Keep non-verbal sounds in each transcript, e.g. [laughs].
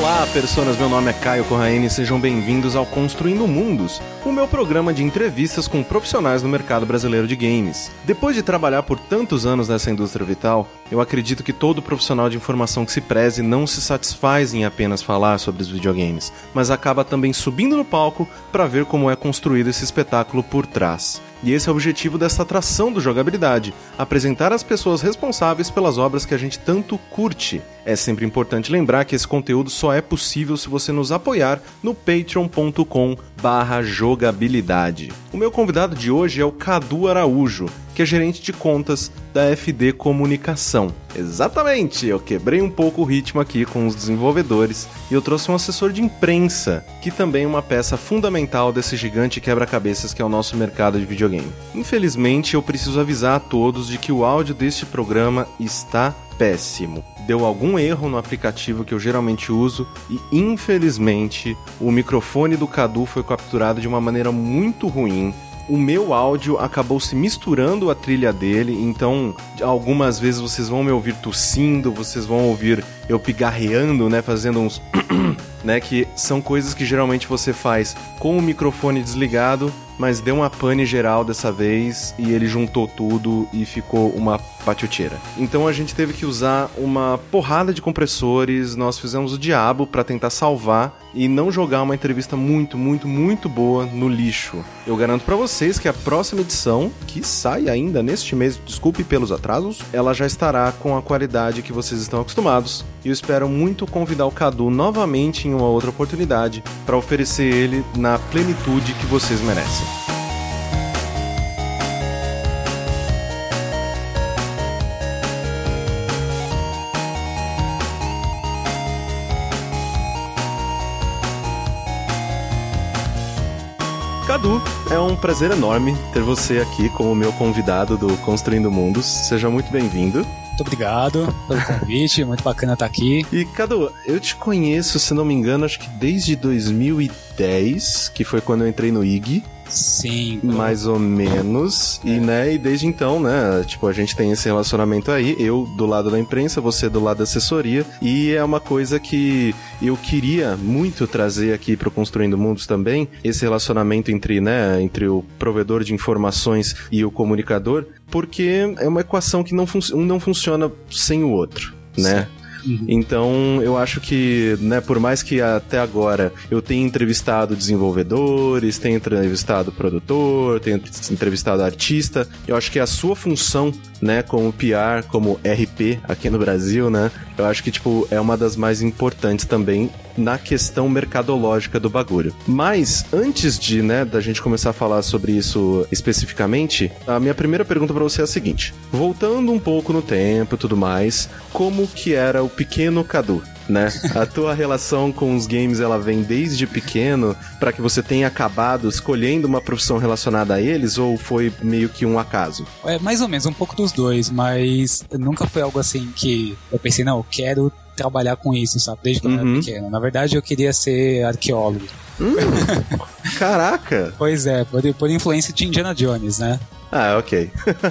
Olá, personas, meu nome é Caio Corraine e sejam bem-vindos ao Construindo Mundos, o meu programa de entrevistas com profissionais no mercado brasileiro de games. Depois de trabalhar por tantos anos nessa indústria vital, eu acredito que todo profissional de informação que se preze não se satisfaz em apenas falar sobre os videogames, mas acaba também subindo no palco para ver como é construído esse espetáculo por trás. E esse é o objetivo dessa atração do jogabilidade: apresentar as pessoas responsáveis pelas obras que a gente tanto curte. É sempre importante lembrar que esse conteúdo só é possível se você nos apoiar no patreon.com barra jogabilidade. O meu convidado de hoje é o Cadu Araújo, que é gerente de contas da FD Comunicação. Exatamente, eu quebrei um pouco o ritmo aqui com os desenvolvedores e eu trouxe um assessor de imprensa, que também é uma peça fundamental desse gigante quebra-cabeças que é o nosso mercado de videogame. Infelizmente, eu preciso avisar a todos de que o áudio deste programa está péssimo. Deu algum erro no aplicativo que eu geralmente uso e, infelizmente, o microfone do Cadu foi capturado de uma maneira muito ruim o meu áudio acabou se misturando a trilha dele, então algumas vezes vocês vão me ouvir tossindo, vocês vão ouvir eu pigarreando, né, fazendo uns [coughs] né, que são coisas que geralmente você faz com o microfone desligado mas deu uma pane geral dessa vez e ele juntou tudo e ficou uma patioteira. Então a gente teve que usar uma porrada de compressores, nós fizemos o diabo para tentar salvar e não jogar uma entrevista muito, muito, muito boa no lixo. Eu garanto para vocês que a próxima edição, que sai ainda neste mês, desculpe pelos atrasos, ela já estará com a qualidade que vocês estão acostumados. E eu espero muito convidar o Cadu novamente em uma outra oportunidade para oferecer ele na plenitude que vocês merecem. Cadu, é um prazer enorme ter você aqui como meu convidado do Construindo Mundos. Seja muito bem-vindo. Muito obrigado pelo convite, muito bacana estar aqui. E Cadu, eu te conheço, se não me engano, acho que desde 2010, que foi quando eu entrei no IG. Sim. Mais ou menos. É. E, né, e desde então, né, tipo, a gente tem esse relacionamento aí, eu do lado da imprensa, você do lado da assessoria, e é uma coisa que eu queria muito trazer aqui pro Construindo Mundos também, esse relacionamento entre, né, entre o provedor de informações e o comunicador, porque é uma equação que não um não funciona sem o outro, né? Sim. Uhum. Então, eu acho que, né, por mais que até agora eu tenha entrevistado desenvolvedores, tenha entrevistado produtor, tenha entrevistado artista, eu acho que a sua função, né, como PR, como RP aqui no Brasil, né, eu acho que, tipo, é uma das mais importantes também na questão mercadológica do bagulho. Mas antes de, né, da gente começar a falar sobre isso especificamente, a minha primeira pergunta para você é a seguinte: voltando um pouco no tempo e tudo mais, como que era o pequeno Cadu? né? A tua relação com os games ela vem desde pequeno para que você tenha acabado escolhendo uma profissão relacionada a eles ou foi meio que um acaso? É mais ou menos um pouco dos dois, mas nunca foi algo assim que eu pensei não, eu quero trabalhar com isso, sabe? Desde que eu uhum. era pequeno. Na verdade, eu queria ser arqueólogo. Hum, caraca! [laughs] pois é, por, por influência de Indiana Jones, né? Ah, ok.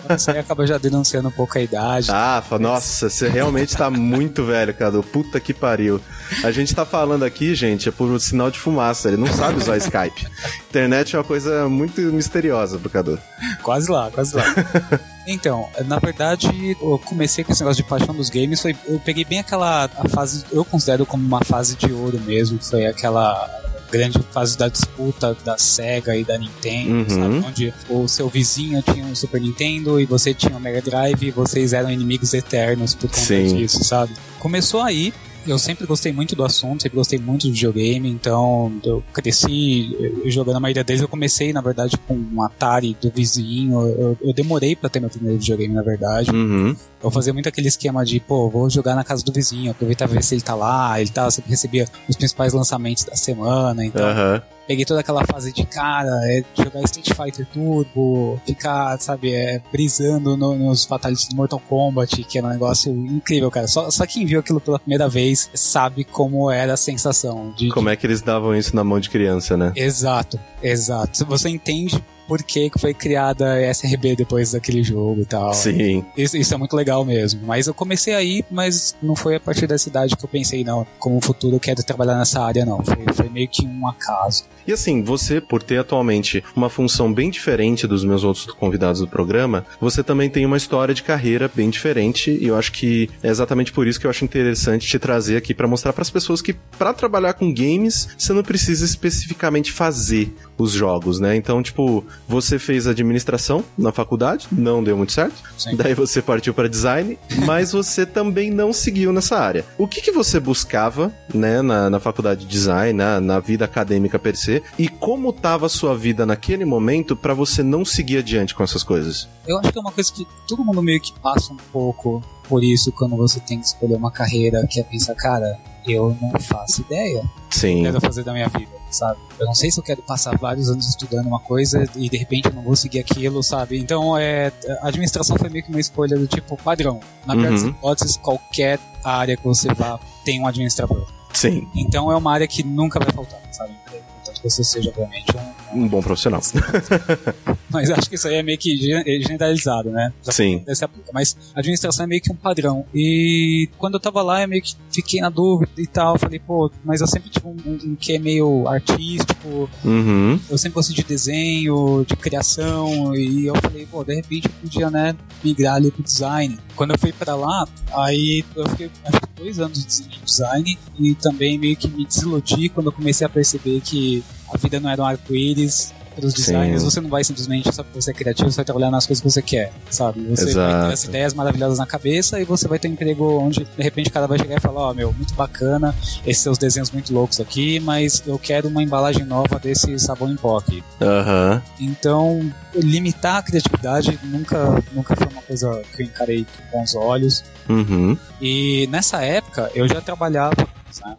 Você acaba já denunciando um pouco a idade. Ah, nossa, você realmente tá muito velho, Cadu. Puta que pariu. A gente tá falando aqui, gente, é por um sinal de fumaça. Ele não sabe usar Skype. Internet é uma coisa muito misteriosa pro Cadu. Quase lá, quase lá. [laughs] Então, na verdade, eu comecei com esse negócio de paixão dos games. Foi, eu peguei bem aquela fase, eu considero como uma fase de ouro mesmo, foi aquela grande fase da disputa da Sega e da Nintendo, uhum. sabe? Onde o seu vizinho tinha um Super Nintendo e você tinha um Mega Drive e vocês eram inimigos eternos por conta Sim. disso, sabe? Começou aí, eu sempre gostei muito do assunto, sempre gostei muito de videogame, então eu cresci jogando a maioria deles. Eu comecei, na verdade, com um Atari do vizinho. Eu, eu demorei para ter meu primeiro videogame, na verdade. Uhum. Eu fazia muito aquele esquema de, pô, vou jogar na casa do vizinho, aproveitar ver se ele tá lá, ele tá, sempre recebia os principais lançamentos da semana, então. Uhum peguei toda aquela fase de cara, é jogar Street Fighter Turbo, ficar, sabe, é, brisando no, nos fatalities do Mortal Kombat, que era um negócio incrível, cara. Só, só quem viu aquilo pela primeira vez sabe como era a sensação. De, como é que eles davam isso na mão de criança, né? Exato, exato. Você entende por que foi criada a SRB depois daquele jogo e tal. Sim. Isso, isso, é muito legal mesmo. Mas eu comecei aí, mas não foi a partir dessa idade que eu pensei, não, como futuro eu quero trabalhar nessa área, não. Foi, foi meio que um acaso. E assim, você, por ter atualmente uma função bem diferente dos meus outros convidados do programa, você também tem uma história de carreira bem diferente e eu acho que é exatamente por isso que eu acho interessante te trazer aqui para mostrar para as pessoas que para trabalhar com games, você não precisa especificamente fazer os jogos, né? Então, tipo, você fez administração na faculdade, não deu muito certo. Sim. Daí você partiu para design, [laughs] mas você também não seguiu nessa área. O que, que você buscava, né, na, na faculdade de design, na, na vida acadêmica per se, e como tava a sua vida naquele momento para você não seguir adiante com essas coisas? Eu acho que é uma coisa que todo mundo meio que passa um pouco por isso quando você tem que escolher uma carreira que é pensar, cara, eu não faço ideia Sim. o que eu quero fazer da minha vida, sabe? Eu não sei se eu quero passar vários anos estudando uma coisa e de repente eu não vou seguir aquilo, sabe? Então, é, a administração foi meio que uma escolha do tipo padrão. Na pior das uhum. hipóteses, qualquer área que você vá tem um administrador. Sim. Então é uma área que nunca vai faltar, sabe? Que você seja, obviamente, um, um bom profissional. [laughs] Mas acho que isso aí é meio que generalizado, né? Já Sim. Mas a administração é meio que um padrão. E quando eu tava lá, eu meio que fiquei na dúvida e tal. Falei, pô, mas eu sempre tive um, um que é meio artístico. Uhum. Eu sempre gostei de desenho, de criação. E eu falei, pô, de repente eu podia, né, migrar ali pro design. Quando eu fui para lá, aí eu fiquei acho que dois anos de design e também meio que me desiludi quando eu comecei a perceber que a vida não era um arco-íris para os designers, Sim. você não vai simplesmente só porque você é criativo, você vai trabalhar nas coisas que você quer, sabe? Você Exato. vai ter as ideias maravilhosas na cabeça e você vai ter um emprego onde de repente o cara vai chegar e falar: Ó, oh, meu, muito bacana, esses seus desenhos muito loucos aqui, mas eu quero uma embalagem nova desse sabão em pó aqui. Uhum. Então, limitar a criatividade nunca, nunca foi uma coisa que eu encarei com bons olhos. Uhum. E nessa época eu já trabalhava, né?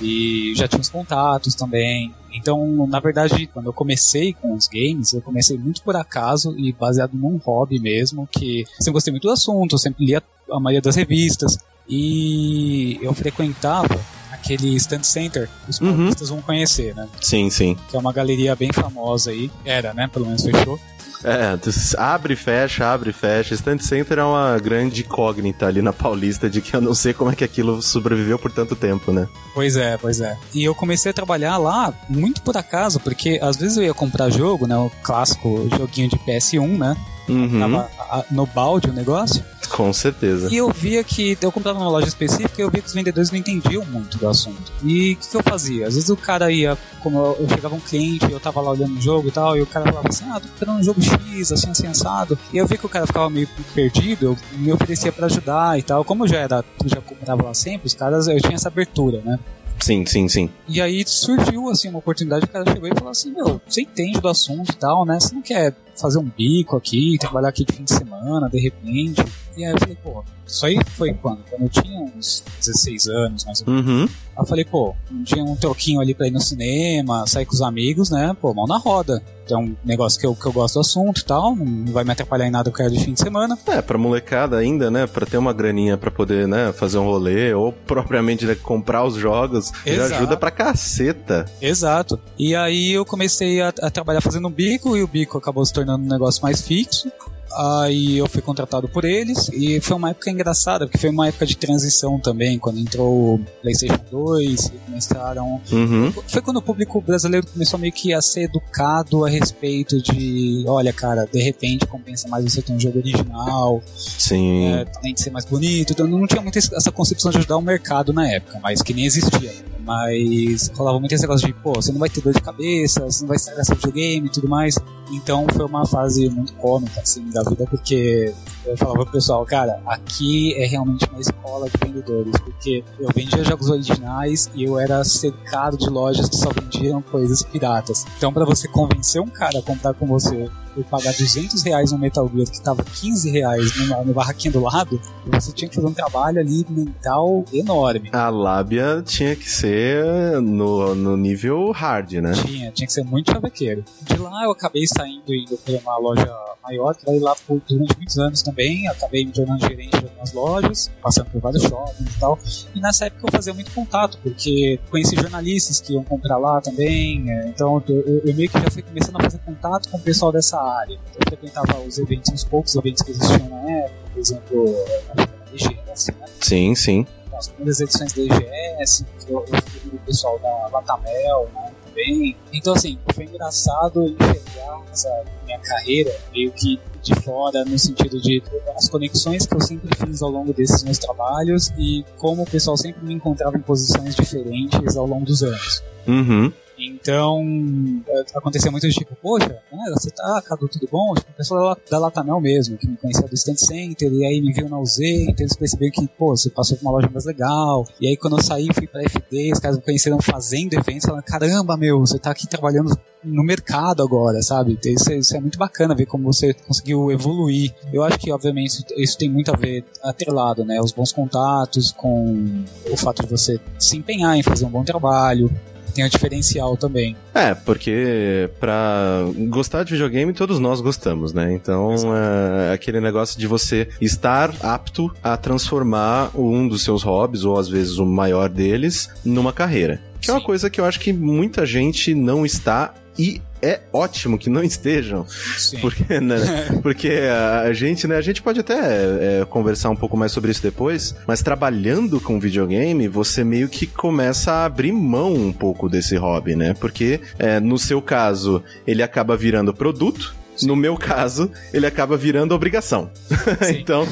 E já tinha os contatos também. Então, na verdade, quando eu comecei com os games, eu comecei muito por acaso e baseado num hobby mesmo, que sempre gostei muito do assunto, eu sempre lia a maioria das revistas. E eu frequentava aquele Stand Center, os uhum. paulistas vão conhecer, né? Sim, sim. Que é uma galeria bem famosa aí. Era, né? Pelo menos fechou. É, abre e fecha, abre e fecha. Stand Center é uma grande incógnita ali na Paulista de que eu não sei como é que aquilo sobreviveu por tanto tempo, né? Pois é, pois é. E eu comecei a trabalhar lá muito por acaso, porque às vezes eu ia comprar jogo, né? O clássico joguinho de PS1, né? Uhum. Tava no balde o negócio. Com certeza. E eu via que eu comprava numa loja específica e eu via que os vendedores não entendiam muito do assunto. E o que, que, eu fazia? Às vezes o cara ia, como eu, eu chegava um cliente, eu tava lá olhando o jogo e tal, e o cara falava assim: Ah, tô comprando um jogo X, assim, assim, assado. E eu vi que o cara ficava meio perdido, eu me oferecia para ajudar e tal. Como eu já era, eu já comprava lá sempre, os caras, eu tinha essa abertura, né? Sim, sim, sim. E aí surgiu assim uma oportunidade, o cara chegou e falou assim: Meu, você entende do assunto e tal, né? Você não quer fazer um bico aqui, trabalhar aqui de fim de semana, de repente. E aí eu falei, pô, isso aí foi quando? Quando eu tinha uns 16 anos, mais ou menos. Uhum. Aí eu falei, pô, tinha um troquinho ali pra ir no cinema, sair com os amigos, né? Pô, mão na roda. É um negócio que eu, que eu gosto do assunto e tal, não vai me atrapalhar em nada, eu quero de fim de semana. É, pra molecada ainda, né? Pra ter uma graninha pra poder, né, fazer um rolê, ou [laughs] propriamente né, comprar os jogos, Exato. já ajuda pra caceta. Exato. E aí eu comecei a, a trabalhar fazendo um bico, e o bico acabou se tornando um negócio mais fixo. Aí eu fui contratado por eles e foi uma época engraçada, porque foi uma época de transição também, quando entrou o PlayStation 2 e começaram. Uhum. Foi quando o público brasileiro começou meio que a ser educado a respeito de: olha, cara, de repente compensa mais você ter um jogo original, Sim. É, além de ser mais bonito. Então não tinha muito essa concepção de ajudar o mercado na época, mas que nem existia. Mas rolava muito esse negócio de, pô, você não vai ter dor de cabeça, você não vai estragar seu videogame e tudo mais. Então foi uma fase muito cômica, assim, da 생각합니다. 그렇게 eu falava pro pessoal, cara, aqui é realmente uma escola de vendedores, porque eu vendia jogos originais e eu era cercado de lojas que só vendiam coisas piratas. Então, para você convencer um cara a comprar com você e pagar 200 reais no Metal Gear que tava 15 reais no, no barraquinho do lado, você tinha que fazer um trabalho ali mental enorme. A lábia tinha que ser no, no nível hard, né? Tinha, tinha que ser muito chavequeiro. De lá eu acabei saindo indo para uma loja maior, que lá por, durante muitos anos também. Acabei me tornando gerente de algumas lojas, passando por vários shoppings e tal. E nessa época eu fazia muito contato, porque conheci jornalistas que iam comprar lá também. É, então eu, eu, meio que já fui começando a fazer contato com o pessoal dessa área. Eu frequentava os eventos, os poucos eventos que existiam na época, por exemplo, a IGS, né? Sim, sim. As primeiras edições da IGS, eu, eu fui do pessoal da Latamel, né? Também. Então, assim, foi engraçado enxergar essa minha carreira meio que de fora, no sentido de as conexões que eu sempre fiz ao longo desses meus trabalhos e como o pessoal sempre me encontrava em posições diferentes ao longo dos anos. Uhum. Então, aconteceu muito de tipo, poxa, né, você tá, Cadu, tudo bom? Tipo, a pessoa da Latanel mesmo, que me conhecia do Stand Center, e aí me viu na UZ, então eles perceberam que, pô, você passou por uma loja mais legal. E aí quando eu saí, fui pra FD, os caras me conheceram fazendo eventos, falando, caramba, meu, você tá aqui trabalhando no mercado agora, sabe? Isso é, isso é, muito bacana ver como você conseguiu evoluir. Eu acho que, obviamente, isso tem muito a ver atrelado, né? Os bons contatos com o fato de você se empenhar em fazer um bom trabalho, tem um diferencial também. É, porque pra gostar de videogame todos nós gostamos, né? Então é aquele negócio de você estar apto a transformar um dos seus hobbies, ou às vezes o maior deles, numa carreira. Que Sim. é uma coisa que eu acho que muita gente não está e é ótimo que não estejam. Sim. Porque, né, [laughs] porque a gente, né, a gente pode até é, conversar um pouco mais sobre isso depois, mas trabalhando com videogame, você meio que começa a abrir mão um pouco desse hobby, né? Porque é, no seu caso, ele acaba virando produto, no meu caso, ele acaba virando obrigação. [laughs] então,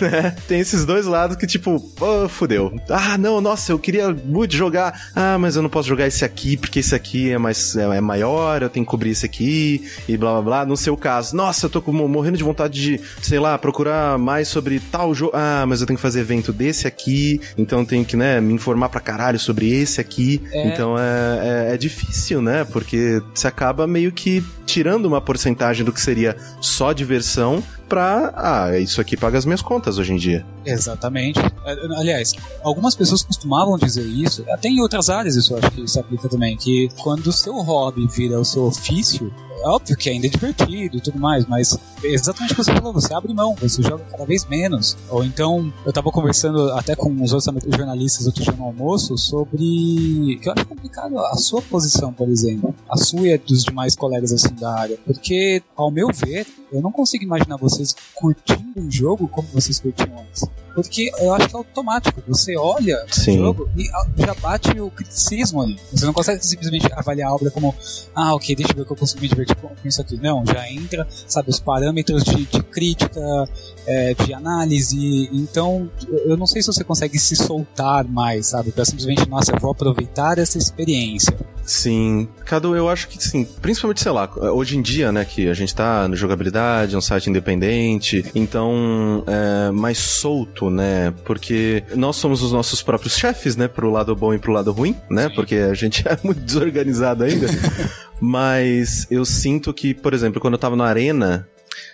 né, tem esses dois lados que, tipo, oh, fudeu. Ah, não, nossa, eu queria muito jogar. Ah, mas eu não posso jogar esse aqui porque esse aqui é mais é, é maior, eu tenho que cobrir esse aqui e blá blá blá. No seu caso, nossa, eu tô morrendo de vontade de, sei lá, procurar mais sobre tal jogo. Ah, mas eu tenho que fazer evento desse aqui, então eu tenho que, né, me informar pra caralho sobre esse aqui. É. Então é, é, é difícil, né? Porque você acaba meio que tirando uma porcentagem do que seria só diversão pra. Ah, isso aqui paga as minhas contas hoje em dia. Exatamente. É, aliás, algumas pessoas costumavam dizer isso, até em outras áreas isso acho que se aplica também, que quando o seu hobby vira o seu ofício, é óbvio que ainda é divertido e tudo mais, mas é exatamente o que você falou, você abre mão, você joga cada vez menos. Ou então, eu tava conversando até com os outros jornalistas outro dia no almoço sobre. que eu acho complicado a sua posição, por exemplo, a sua e dos demais colegas assim da área. Porque, ao meu ver, eu não consigo imaginar vocês curtindo um jogo como vocês curtiam antes. Porque eu acho que é automático. Você olha Sim. o jogo e já bate o criticismo ali. Você não consegue simplesmente avaliar a obra como, ah, ok, deixa eu ver o que eu consigo me divertir com isso aqui. Não, já entra, sabe, os parâmetros de, de crítica, é, de análise. Então, eu não sei se você consegue se soltar mais, sabe? Pra simplesmente, nossa, eu vou aproveitar essa experiência. Sim, Cadu, eu acho que sim, principalmente, sei lá, hoje em dia, né, que a gente tá no jogabilidade, um site independente, então é mais solto, né, porque nós somos os nossos próprios chefes, né, pro lado bom e pro lado ruim, né, sim. porque a gente [laughs] é muito desorganizado ainda. [laughs] Mas eu sinto que, por exemplo, quando eu tava na arena,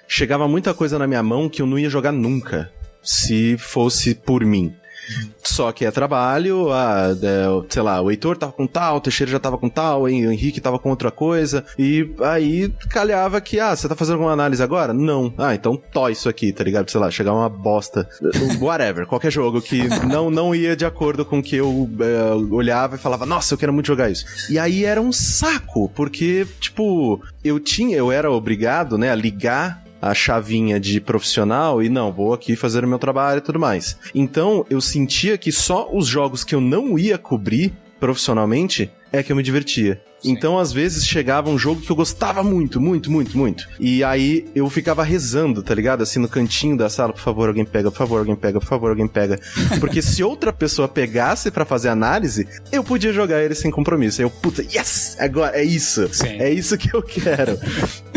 chegava muita coisa na minha mão que eu não ia jogar nunca, se fosse por mim. Só que é trabalho, ah, é, sei lá, o Heitor tava com tal, o Teixeira já tava com tal, o Henrique tava com outra coisa, e aí calhava que, ah, você tá fazendo alguma análise agora? Não. Ah, então tó isso aqui, tá ligado? Sei lá, chegar uma bosta, whatever, qualquer jogo que não, não ia de acordo com o que eu é, olhava e falava, nossa, eu quero muito jogar isso. E aí era um saco, porque, tipo, eu tinha, eu era obrigado, né, a ligar a chavinha de profissional e não, vou aqui fazer o meu trabalho e tudo mais. Então eu sentia que só os jogos que eu não ia cobrir profissionalmente é que eu me divertia. Então, às vezes, chegava um jogo que eu gostava muito, muito, muito, muito. E aí eu ficava rezando, tá ligado? Assim, no cantinho da sala, por favor, alguém pega, por favor, alguém pega, por favor, alguém pega. [laughs] Porque se outra pessoa pegasse para fazer análise, eu podia jogar ele sem compromisso. Aí eu, puta, yes! Agora, é isso. Sim. É isso que eu quero.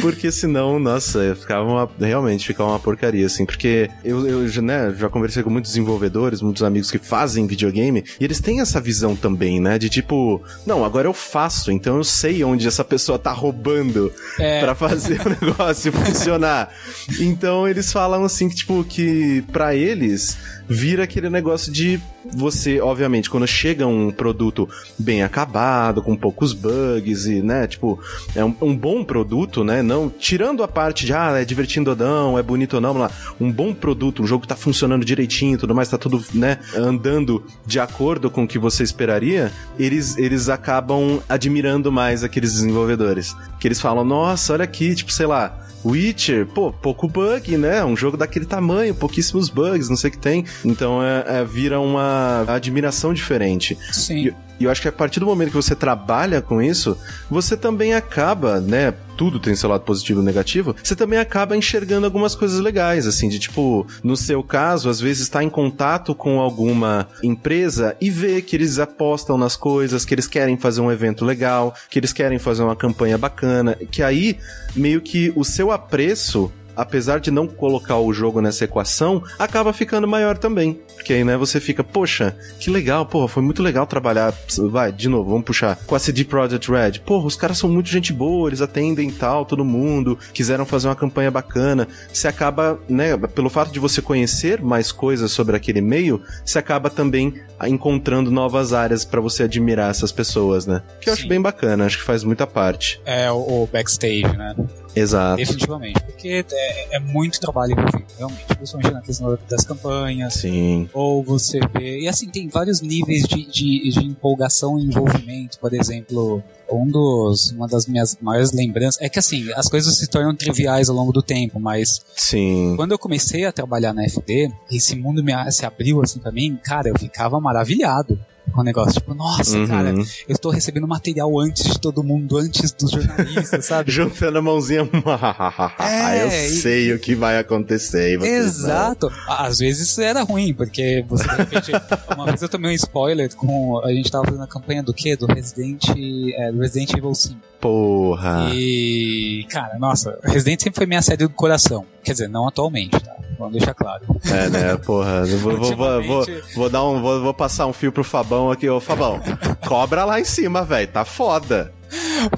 Porque senão, nossa, ficava uma, realmente ficava uma porcaria, assim. Porque eu, eu né, já conversei com muitos desenvolvedores, muitos amigos que fazem videogame, e eles têm essa visão também, né? De tipo, não, agora eu faço, então Eu sei onde essa pessoa tá roubando é. para fazer [laughs] o negócio funcionar. [laughs] Então eles falam assim que, tipo, que para eles vira aquele negócio de você, obviamente, quando chega um produto bem acabado, com poucos bugs e, né, tipo, é um, um bom produto, né, não, tirando a parte de, ah, é divertido ou não, é bonito ou não, lá, um bom produto, um jogo que tá funcionando direitinho tudo mais, tá tudo, né, andando de acordo com o que você esperaria, eles, eles acabam admirando mais aqueles desenvolvedores. Que eles falam, nossa, olha aqui, tipo, sei lá, Witcher, pô, pouco bug, né? Um jogo daquele tamanho, pouquíssimos bugs, não sei o que tem. Então é, é vira uma admiração diferente. Sim. E, eu acho que a partir do momento que você trabalha com isso, você também acaba, né? Tudo tem seu lado positivo e negativo. Você também acaba enxergando algumas coisas legais, assim, de tipo, no seu caso, às vezes está em contato com alguma empresa e vê que eles apostam nas coisas, que eles querem fazer um evento legal, que eles querem fazer uma campanha bacana, que aí meio que o seu apreço apesar de não colocar o jogo nessa equação, acaba ficando maior também. Porque aí, né, você fica, poxa, que legal, porra, foi muito legal trabalhar. Vai, de novo, vamos puxar. Com a CD Projekt Red. Porra, os caras são muito gente boa, eles atendem tal, todo mundo, quiseram fazer uma campanha bacana. Você acaba, né, pelo fato de você conhecer mais coisas sobre aquele meio, você acaba também encontrando novas áreas para você admirar essas pessoas, né? Que eu Sim. acho bem bacana, acho que faz muita parte. É, o backstage, né? Exato. Definitivamente. Porque é, é, muito trabalho envolvido, realmente. Principalmente na questão das campanhas. Sim. Ou você vê. E assim, tem vários níveis de, de, de empolgação e envolvimento. Por exemplo, um dos, uma das minhas maiores lembranças é que assim, as coisas se tornam triviais ao longo do tempo, mas Sim. quando eu comecei a trabalhar na FD, esse mundo me, se abriu assim para mim, cara, eu ficava maravilhado com o negócio. Tipo, nossa, uhum. cara, eu estou recebendo material antes de todo mundo, antes dos jornalistas, [laughs] sabe? Juntando a mãozinha. [laughs] é, eu sei o que vai acontecer. Exato. Não. Às vezes era ruim, porque você de repente. [laughs] uma vez eu tomei um spoiler com. A gente tava fazendo a campanha do quê? Do Resident, é, do Resident Evil 5. Porra. E, cara, nossa, Resident sempre foi minha série do coração. Quer dizer, não atualmente, tá? Vamos deixar claro. É, né? Porra, vou, vou, vou, vou, dar um, vou, vou passar um fio pro Fabão aqui. Ô, Fabão, cobra lá em cima, velho. Tá foda.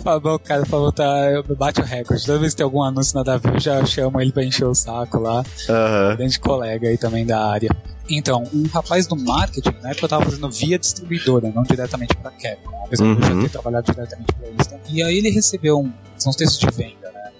Fabão, cara, o Fabão tá. Bate o recorde. Toda vez que tem algum anúncio nada a ver, eu já chamo ele pra encher o saco lá. Uhum. Grande colega aí também da área. Então, um rapaz do marketing, na época eu tava fazendo via distribuidora, não diretamente pra Capcom, apesar uhum. de eu já ter trabalhado diretamente pra eles. E aí ele recebeu um. São os textos de venda, né?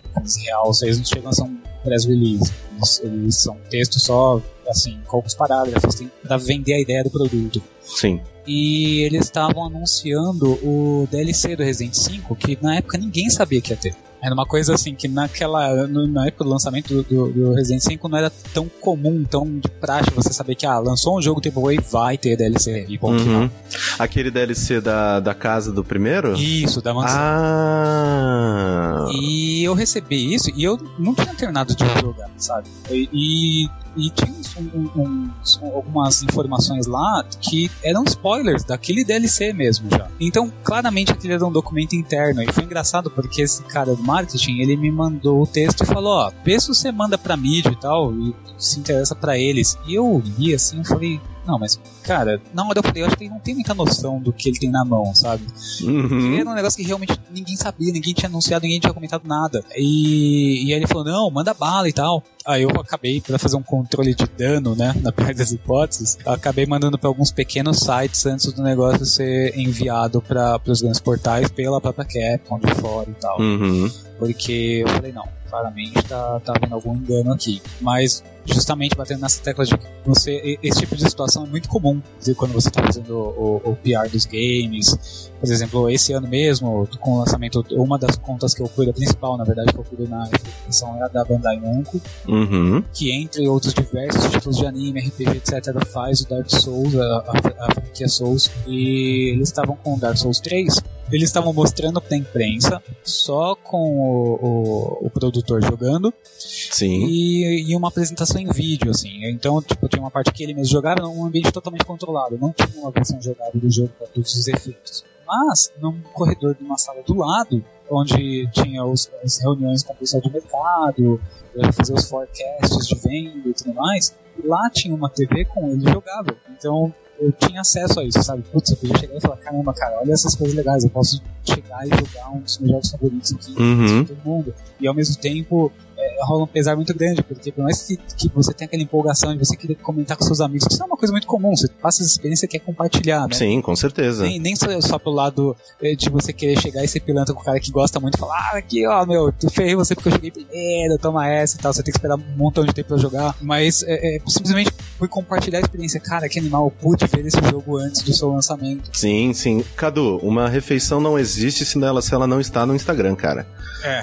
Real, eles não chegam a ser um press release. Eles, eles são textos só, assim, poucos parágrafos, tem pra vender a ideia do produto. Sim. E eles estavam anunciando o DLC do Resident 5, que na época ninguém sabia que ia ter. Era uma coisa assim que naquela. na época do lançamento do, do, do, Resident 5 não era tão comum, tão de praxe você saber que ah, lançou um jogo AAA e vai ter DLC e ponto uhum. Aquele DLC da, da casa do primeiro? Isso, da mansão. Ah. E eu recebi isso e eu não tinha terminado de jogar, sabe? E, e e tinha um, um, algumas informações lá que eram spoilers daquele DLC mesmo já. Então, claramente aquele era um documento interno. E foi engraçado porque esse cara do marketing, ele me mandou o texto e falou: Ó, vê se você manda pra mídia e tal, e se interessa para eles. E eu li assim, eu falei: não, mas, cara, na hora eu falei, eu acho que ele não tem muita noção do que ele tem na mão, sabe? Uhum. Era um negócio que realmente ninguém sabia, ninguém tinha anunciado, ninguém tinha comentado nada. E, e aí ele falou, não, manda bala e tal. Aí eu acabei, para fazer um controle de dano, né, na [laughs] pior das hipóteses, acabei mandando para alguns pequenos sites antes do negócio ser enviado para os grandes portais pela própria Capcom de fora e tal. Uhum. Porque eu falei, não, claramente tá, tá havendo algum engano aqui. Mas justamente batendo nessa tecla de que você esse tipo de situação é muito comum quando você está fazendo o, o, PR dos games. Por exemplo, esse ano mesmo, com o lançamento, uma das contas que eu cuido, a principal, na verdade, que eu cuido na edição é a da Bandai Namco, uhum. que entre outros diversos títulos de anime, RPG, etc., faz o Dark Souls, a, a, a franquia Souls, e eles estavam com o Dark Souls 3 eles estavam mostrando pra imprensa, só com o, o, o produtor jogando. Sim. E, e, uma apresentação em vídeo, assim. Então, tipo, tinha uma parte que ele mesmo jogava num ambiente totalmente controlado. Não tinha uma versão jogável do jogo para todos os efeitos. Mas, num corredor de uma sala do lado, onde tinha os, as reuniões com o pessoal de mercado, fazer os forecasts de venda e tudo mais, lá tinha uma TV com ele jogável. Então, eu tinha acesso a isso, sabe? Putz, eu podia chegar e falar, caramba, cara, olha essas coisas legais, eu posso chegar e jogar um dos meus jogos favoritos aqui Uhum. todo mundo. E ao mesmo tempo rola um pesar muito grande, porque por mais que, que você tenha aquela empolgação de você querer comentar com seus amigos, isso é uma coisa muito comum, você passa essa experiência e quer compartilhar, né? Sim, com certeza. Nem, nem só, só pelo lado eh, de você querer chegar e ser pilantra com o cara que gosta muito e falar, ah, aqui, ó, meu, tu ferrei você porque eu cheguei primeiro, toma essa e tal, você tem que esperar um montão de tempo pra jogar. Mas é, é, simplesmente por compartilhar a experiência, cara, que animal, eu pude ver esse jogo antes do seu lançamento. Sim, sim. Cadu, uma refeição não existe se ela, se ela não está no Instagram, cara. É.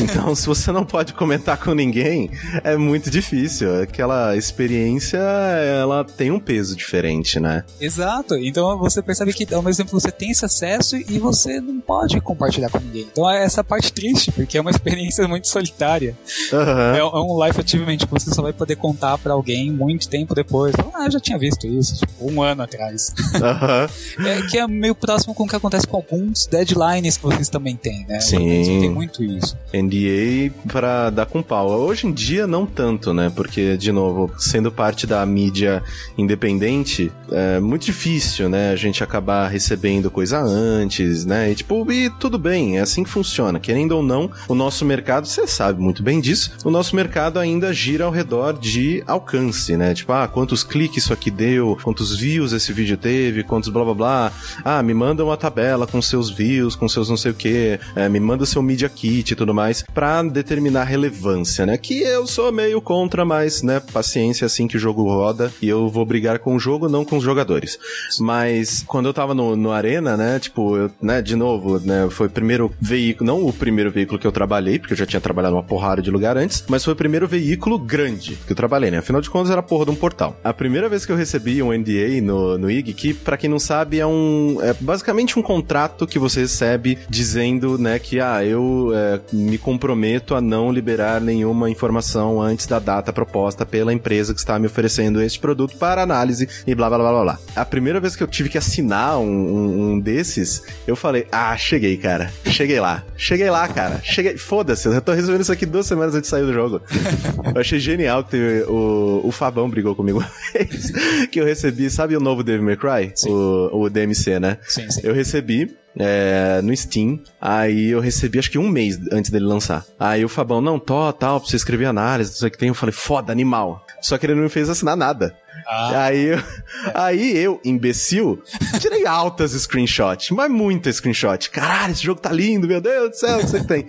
Então, se você não pode comentar com ninguém, é muito difícil. Aquela experiência, ela tem um peso diferente, né? Exato. Então você percebe que ao mesmo tempo você tem esse acesso e você não pode compartilhar com ninguém. Então é essa parte triste, porque é uma [laughs] experiência muito solitária. Aham. É, um life achievement que você só vai poder contar pra alguém muito tempo depois. Ah, eu já tinha visto isso, tipo, um ano atrás. [laughs] Aham. É, que é meio próximo com o que acontece com alguns deadlines que vocês também têm, né? Sim. Tem muito isso. NDA pra dar com pau. Hoje em dia não tanto, né? Porque, de novo, sendo parte da mídia independente, é muito difícil, né? A gente acabar recebendo coisa antes, né? E tipo, e tudo bem, é assim que funciona. Querendo ou não, o nosso mercado, você sabe muito bem disso, o nosso mercado ainda gira ao redor de alcance, né? Tipo, ah, quantos cliques isso aqui deu, quantos views esse vídeo teve, quantos blá blá blá. Ah, me manda uma tabela com seus views, com seus não sei o que, me manda seu Media Kit e tudo mais, pra determinar relevância, né? Que eu sou meio contra, mas, né, paciência assim que o jogo roda e eu vou brigar com o jogo, não com os jogadores. Mas quando eu tava no, no Arena, né, tipo, eu, né, de novo, né, foi o primeiro veículo, não o primeiro veículo que eu trabalhei, porque eu já tinha trabalhado uma porrada de lugar antes, mas foi o primeiro veículo grande que eu trabalhei, né? Afinal de contas era a porra de um portal. A primeira vez que eu recebi um NDA no, no IG, que pra quem não sabe é um, é basicamente um contrato que você recebe dizendo, né, que, ah, eu é, me comprometo a não liberar nenhuma informação antes da data proposta pela empresa que está me oferecendo este produto para análise e blá blá blá blá blá. A primeira vez que eu tive que assinar um, um, um desses, eu falei, ah, cheguei, cara. Cheguei lá. Cheguei lá, cara. Cheguei. Foda-se, eu já tô resolvendo isso aqui duas semanas antes de sair do jogo. [laughs] Eu achei genial que teve, o, o Fabão brigou comigo [laughs] uma vez. Que eu recebi, sabe o novo Devil May Cry? Sim. O, o DMC, né? Sim, sim. Eu recebi é, no Steam. Aí eu recebi acho que um mês antes dele lançar. Aí o Fabão, não, tó, tal, pra você escrever análise, não sei o que tem. Eu falei, foda, animal. Só que ele não me fez assinar nada. Ah, Aí, eu, [laughs] aí eu, imbecil, tirei altas screenshots, mas muita screenshot. Caralho, esse jogo tá lindo, meu Deus do céu, o que tem.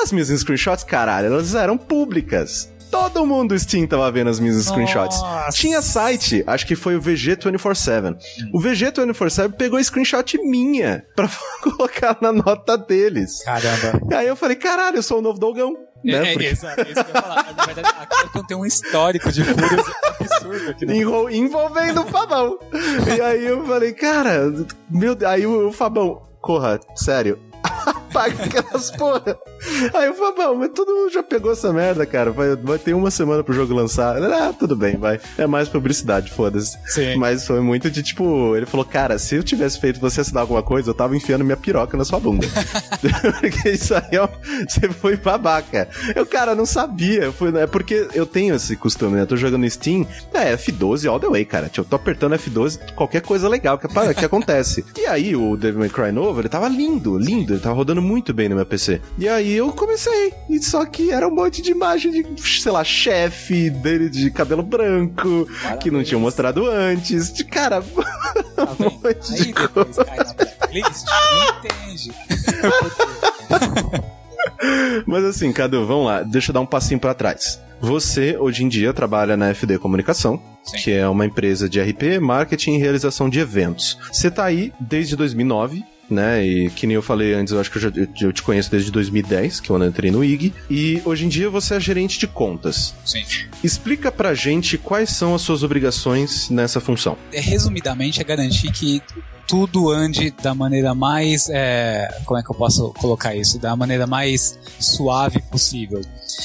As minhas screenshots, caralho, elas eram públicas. Todo mundo do Steam tava vendo as minhas screenshots. Nossa. Tinha site, acho que foi o VG247. O VG247 pegou screenshot minha [laughs] pra colocar na nota deles. caramba. Aí eu falei, caralho, eu sou o novo Dogão. É, Né? é, Porque- exato, é isso que eu ia falar. Na verdade, a Capcom tem um histórico de furos absurdo aqui no Envol- envolvendo o Fabão. E aí eu falei, cara, meu Deus. Aí o, o Fabão, corra, sério. [laughs] Apaga aquelas porra. Aí o Fabão, mas todo mundo já pegou essa merda, cara. Vai, vai ter uma semana pro jogo lançar. Ah, tudo bem, vai. É mais publicidade, foda-se. Sim. Mas foi muito de tipo, ele falou, cara, se eu tivesse feito você assinar alguma coisa, eu tava enfiando minha piroca na sua bunda. [laughs] porque isso aí é, um- você foi babaca. Eu, cara, não sabia. Eu fui, é porque eu tenho esse costume, né? Eu tô jogando Steam, é F12 all the way, cara. Tipo, eu tô apertando F12, qualquer coisa legal que, que acontece. E aí, o Devil May Cry novo, ele tava lindo, lindo, ele tava rodando muito bem no meu PC. E aí eu comecei, e só que era um monte de imagem de, sei lá, chefe dele de cabelo branco, que não tinham mostrado antes. De cara, [laughs] Tá um monte Aí de depois cai na blacklist, entende. [laughs] Mas assim, Cadu, vamos lá, deixa eu dar um passinho pra trás. Você, hoje em dia, trabalha na FD Comunicação, Sim. que é uma empresa de RP, marketing e realização de eventos. Você tá aí desde 2009, né? E que nem eu falei antes, eu acho que eu, já, eu, te conheço desde 2010, que é quando eu entrei no IG. E hoje em dia você é gerente de contas. Sim. Explica pra gente quais são as suas obrigações nessa função. É, Resumidamente, é garantir que tudo ande da maneira mais. é, como é que eu posso colocar isso? Da maneira mais suave possível.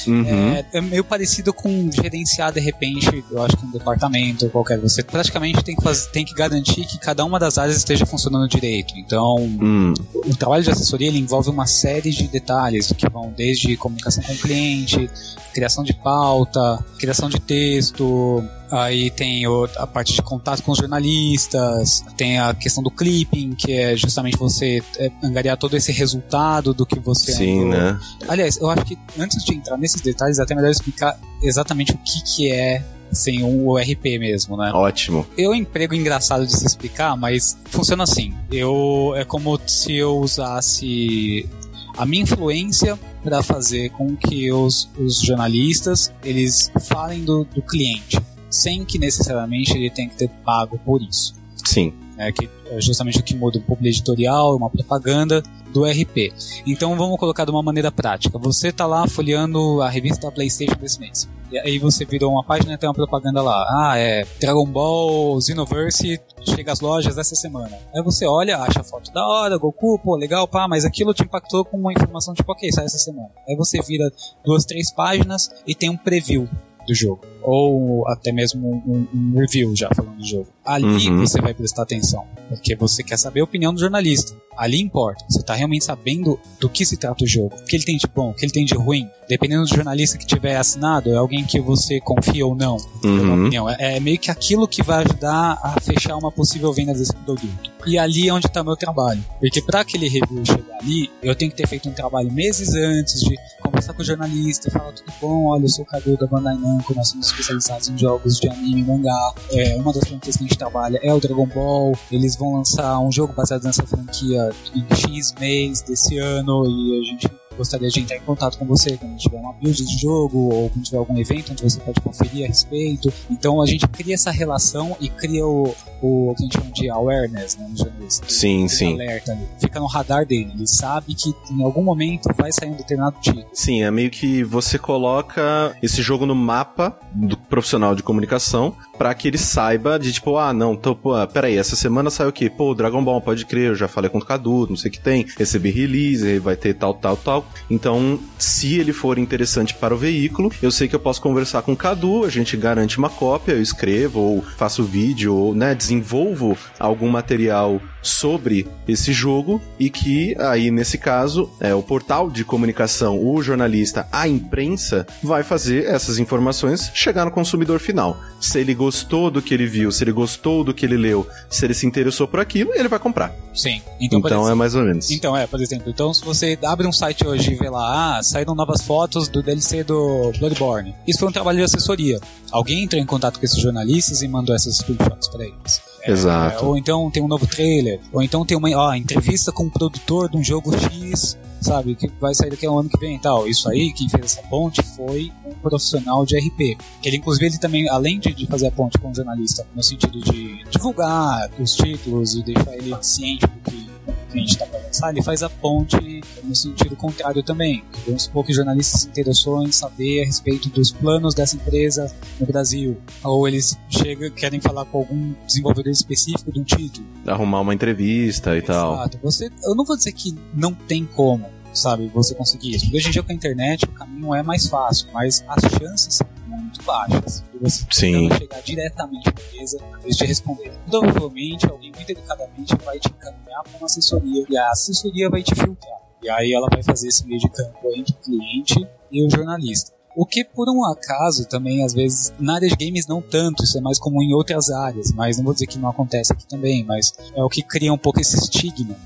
Uhum. É, é meio parecido com gerenciar de repente, eu acho que um departamento ou qualquer. Você praticamente tem que, fazer, tem que garantir que cada uma das áreas esteja funcionando direito. Então, Hum, o trabalho de assessoria ele envolve uma série de detalhes que vão desde comunicação com o cliente, criação de pauta, criação de texto, Aí tem a parte de contato com os jornalistas, tem a questão do clipping, que é justamente você é, angariar todo esse resultado do que você Sim, andou. né? Aliás, eu acho que antes de entrar nesses detalhes, é até melhor explicar exatamente o que, que é sem o RP mesmo, né? Ótimo. Eu emprego engraçado de se explicar, mas funciona assim. Eu é como se eu usasse a minha influência para fazer com que os, os jornalistas eles falem do, do cliente, sem que necessariamente ele tenha que ter pago por isso. Sim. É, que é justamente o que muda um publi editorial, uma propaganda do RP. Então vamos colocar de uma maneira prática. Você está lá folheando a revista da PlayStation desse mês. E aí você virou uma página e tem uma propaganda lá. Ah, é Dragon Ball Xenoverse chega às lojas essa semana. Aí você olha, acha a foto da hora, Goku, pô, legal, pá, mas aquilo te impactou com uma informação tipo, ok, sai essa semana. Aí você vira duas, três páginas e tem um preview do jogo. Ou até mesmo um, um review já falando do jogo. Ali uhum. você vai prestar atenção. Porque você quer saber a opinião do jornalista. Ali importa. Você está realmente sabendo do que se trata o jogo. O que ele tem de bom, o que ele tem de ruim. Dependendo do jornalista que tiver assinado, é alguém que você confia ou não. Uhum. Opinião. É, é, meio que aquilo que vai ajudar a fechar uma possível venda desse produto. E ali é onde está meu trabalho. Porque para aquele review chegar ali, eu tenho que ter feito um trabalho meses antes de conversar com o jornalista, falar tudo bom, olha, eu sou o Cadu da Bandai Namco, nós somos especializados em jogos de anime mangá. É, uma das franquias que a gente trabalha é o Dragon Ball. Eles vão lançar um jogo baseado nessa franquia em X mês desse ano e a gente gostaria de entrar em contato com você quando tiver uma build de jogo ou quando tiver algum evento onde você pode conferir a respeito. Então a gente cria essa relação e cria o, o, que a gente chama de awareness, né, no jornalista. Sim, sim. Alerta ali. Fica no radar dele. Ele sabe que em algum momento vai sair um determinado título. Sim, é meio que você coloca esse jogo no mapa do profissional de comunicação para que ele saiba de tipo, ah, não, tô, pô, peraí, essa semana saiu o quê? Pô, Dragon Ball, pode crer, eu já falei com o Cadu, não sei o que tem, recebi release, vai ter tal, tal, tal. Então, se ele for interessante para o veículo, eu sei que eu posso conversar com o Cadu, a gente garante uma cópia, eu escrevo ou faço vídeo ou, né, desenvolvo algum material sobre esse jogo e que aí nesse caso é o portal de comunicação, o jornalista, a imprensa vai fazer essas informações chegar no consumidor final. Se ele gostou do que ele viu, se ele gostou do que ele leu, se ele se interessou por aquilo, ele vai comprar. Sim. Então, então exemplo, é mais ou menos. Então é, por exemplo, então se você abre um site hoje e vê lá, ah, saíram novas fotos do DLC do Bloodborne. Isso foi um trabalho de assessoria. Alguém entrou em contato com esses jornalistas e mandou essas screenshots para eles. Exato. É, ou então tem um novo trailer, ou então tem uma ó, entrevista com o produtor de um jogo X, sabe, que vai sair daqui a um ano que vem e tal. Isso aí, quem fez essa ponte foi um profissional de RP. Ele, inclusive, ele também, além de fazer a ponte com o jornalista, no sentido de divulgar os títulos e deixar ele ciente do que que a gente está para lançar, ele faz a ponte no sentido contrário também. Vamos supor que o jornalista se interessou em saber a respeito dos planos dessa empresa no Brasil, ou eles chegam, querem falar com algum desenvolvedor específico de um título. Arrumar uma entrevista e Exato. tal. Exato. Você, eu não vou dizer que não tem como, sabe, você conseguir isso. Porque hoje em dia com a internet o caminho é mais fácil, mas as chances são muito baixas de você Sim. chegar diretamente na empresa eles te responder. Provavelmente alguém muito educadamente vai te encaminhar para uma assessoria e a assessoria vai te filtrar. E aí ela vai fazer esse meio de campo entre o cliente e o jornalista. O que, por um acaso, também às vezes, na área de games não tanto, isso é mais comum em outras áreas, mas não vou dizer que não acontece aqui também, mas é o que cria um pouco esse estigma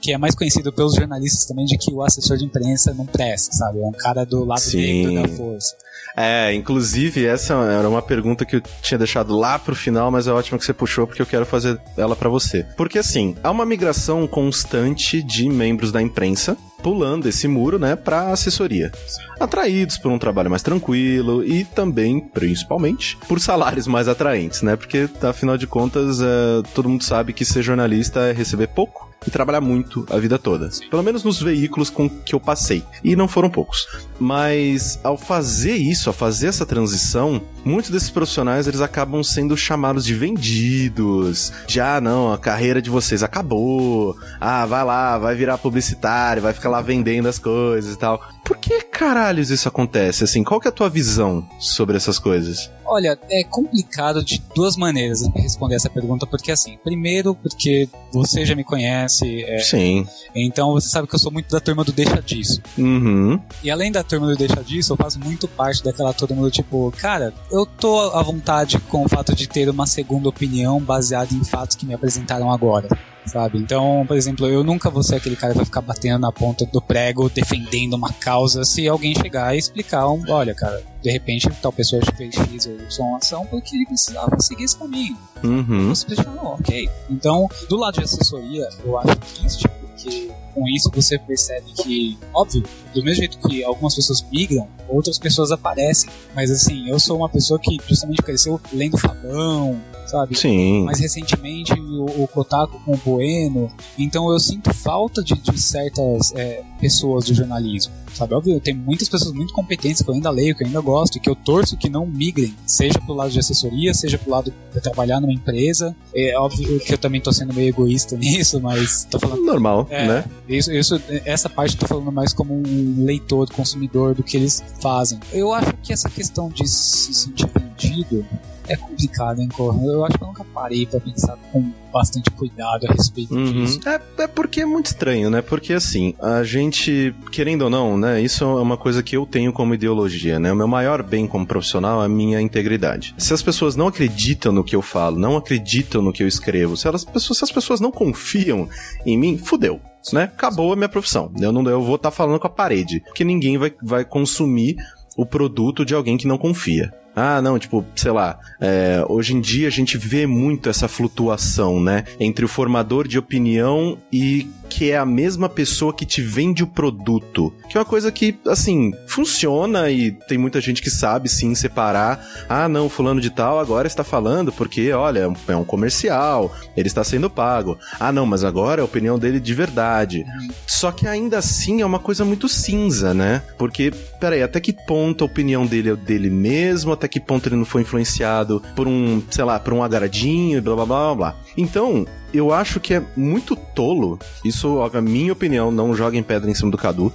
que é mais conhecido pelos jornalistas também de que o assessor de imprensa não presta, sabe? É um cara do lado Sim. negro da força. É, inclusive essa era uma pergunta que eu tinha deixado lá pro final, mas é ótimo que você puxou porque eu quero fazer ela para você. Porque assim, há uma migração constante de membros da imprensa pulando esse muro, né, para assessoria. Atraídos por um trabalho mais tranquilo e também, principalmente, por salários mais atraentes, né? Porque afinal de contas, é, todo mundo sabe que ser jornalista é receber pouco e trabalhar muito a vida toda. Pelo menos nos veículos com que eu passei. E não foram poucos. Mas ao fazer isso, ao fazer essa transição, muitos desses profissionais eles acabam sendo chamados de vendidos. Já ah, não, a carreira de vocês acabou. Ah, vai lá, vai virar publicitário, vai ficar lá vendendo as coisas e tal. Por que caralhos isso acontece? Assim, qual que é a tua visão sobre essas coisas? Olha, é complicado de duas maneiras responder essa pergunta, porque assim, primeiro, porque você já me conhece. É, Sim. Então você sabe que eu sou muito da turma do deixa disso. Uhum. E além da turma do deixa disso, eu faço muito parte daquela turma do tipo, cara, eu tô à vontade com o fato de ter uma segunda opinião baseada em fatos que me apresentaram agora sabe? Então, por exemplo, eu nunca vou ser aquele cara que vai ficar batendo na ponta do prego, defendendo uma causa, se alguém chegar e explicar, um, olha, cara, de repente tal pessoa fez X ou Y ação porque ele precisava seguir esse caminho. Uhum. Você fala, ok. Então, do lado de assessoria, eu acho triste porque com isso você percebe que, óbvio, do mesmo jeito que algumas pessoas migram, outras pessoas aparecem. Mas assim, eu sou uma pessoa que justamente cresceu lendo Fabão, sabe? Sim. Mais recentemente o, o Kotaku com o Bueno. Então eu sinto falta de, de certas é, pessoas do jornalismo. Sabe, óbvio, tem muitas pessoas muito competentes que eu ainda leio, que eu ainda gosto, e que eu torço que não migrem, seja pro lado de assessoria, seja pro lado de trabalhar numa empresa. É óbvio que eu também tô sendo meio egoísta [laughs] nisso, mas tô falando. Normal, é, né? Isso, isso, essa parte eu tô falando mais como um leitor, consumidor do que eles fazem. Eu acho que essa questão de se sentir vendido é complicado, hein, Corra? Eu acho que eu nunca parei para pensar com bastante cuidado a respeito uhum. disso. É, é porque é muito estranho, né? Porque assim, a gente, querendo ou não, né? Isso é uma coisa que eu tenho como ideologia, né? O meu maior bem como profissional é a minha integridade. Se as pessoas não acreditam no que eu falo, não acreditam no que eu escrevo, se, elas, se as pessoas não confiam em mim, fudeu. Né? Acabou a minha profissão. Eu não eu vou estar tá falando com a parede. Porque ninguém vai, vai consumir o produto de alguém que não confia. Ah, não, tipo, sei lá, é, hoje em dia a gente vê muito essa flutuação, né? Entre o formador de opinião e que é a mesma pessoa que te vende o produto. Que é uma coisa que, assim, funciona e tem muita gente que sabe sim separar. Ah, não, fulano de tal agora está falando porque, olha, é um comercial, ele está sendo pago. Ah, não, mas agora é a opinião dele de verdade. Só que ainda assim é uma coisa muito cinza, né? Porque, peraí, até que ponto a opinião dele é dele mesmo? Até que ponto ele não foi influenciado por um, sei lá, por um agradinho, blá blá blá blá. Então, eu acho que é muito tolo, isso a minha opinião, não joguem pedra em cima do Cadu.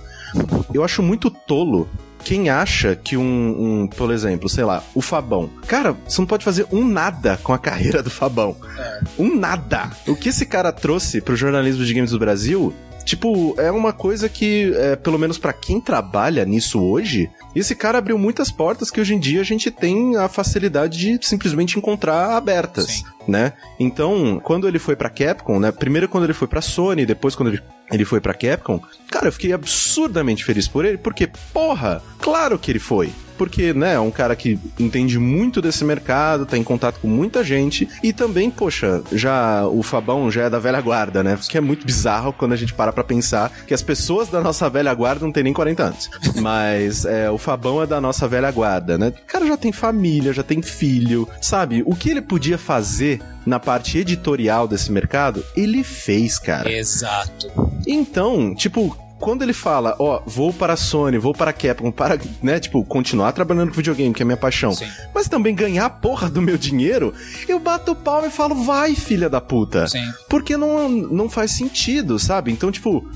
Eu acho muito tolo quem acha que um, um, por exemplo, sei lá, o Fabão. Cara, você não pode fazer um nada com a carreira do Fabão. É. Um nada. O que esse cara trouxe pro jornalismo de games do Brasil Tipo, é uma coisa que, é, pelo menos para quem trabalha nisso hoje, esse cara abriu muitas portas que hoje em dia a gente tem a facilidade de simplesmente encontrar abertas, Sim. né? Então, quando ele foi pra Capcom, né? Primeiro quando ele foi pra Sony, depois quando ele ele foi pra Capcom, cara, eu fiquei absurdamente feliz por ele, porque, porra, claro que ele foi porque, né, é um cara que entende muito desse mercado, tá em contato com muita gente e também, poxa, já o Fabão já é da velha guarda, né? Que é muito bizarro quando a gente para pra pensar que as pessoas da nossa velha guarda não tem nem 40 anos. Mas é, o Fabão é da nossa velha guarda, né? O cara já tem família, já tem filho, sabe? O que ele podia fazer na parte editorial desse mercado, ele fez, cara. Exato. Então, tipo, quando ele fala, ó, vou para a Sony, vou para a Capcom, para, né, tipo, continuar trabalhando com videogame, que é a minha paixão, Sim. mas também ganhar a porra do meu dinheiro, eu bato o pau e falo, vai, filha da puta. Sim. Porque não, não faz sentido, sabe? Então, tipo,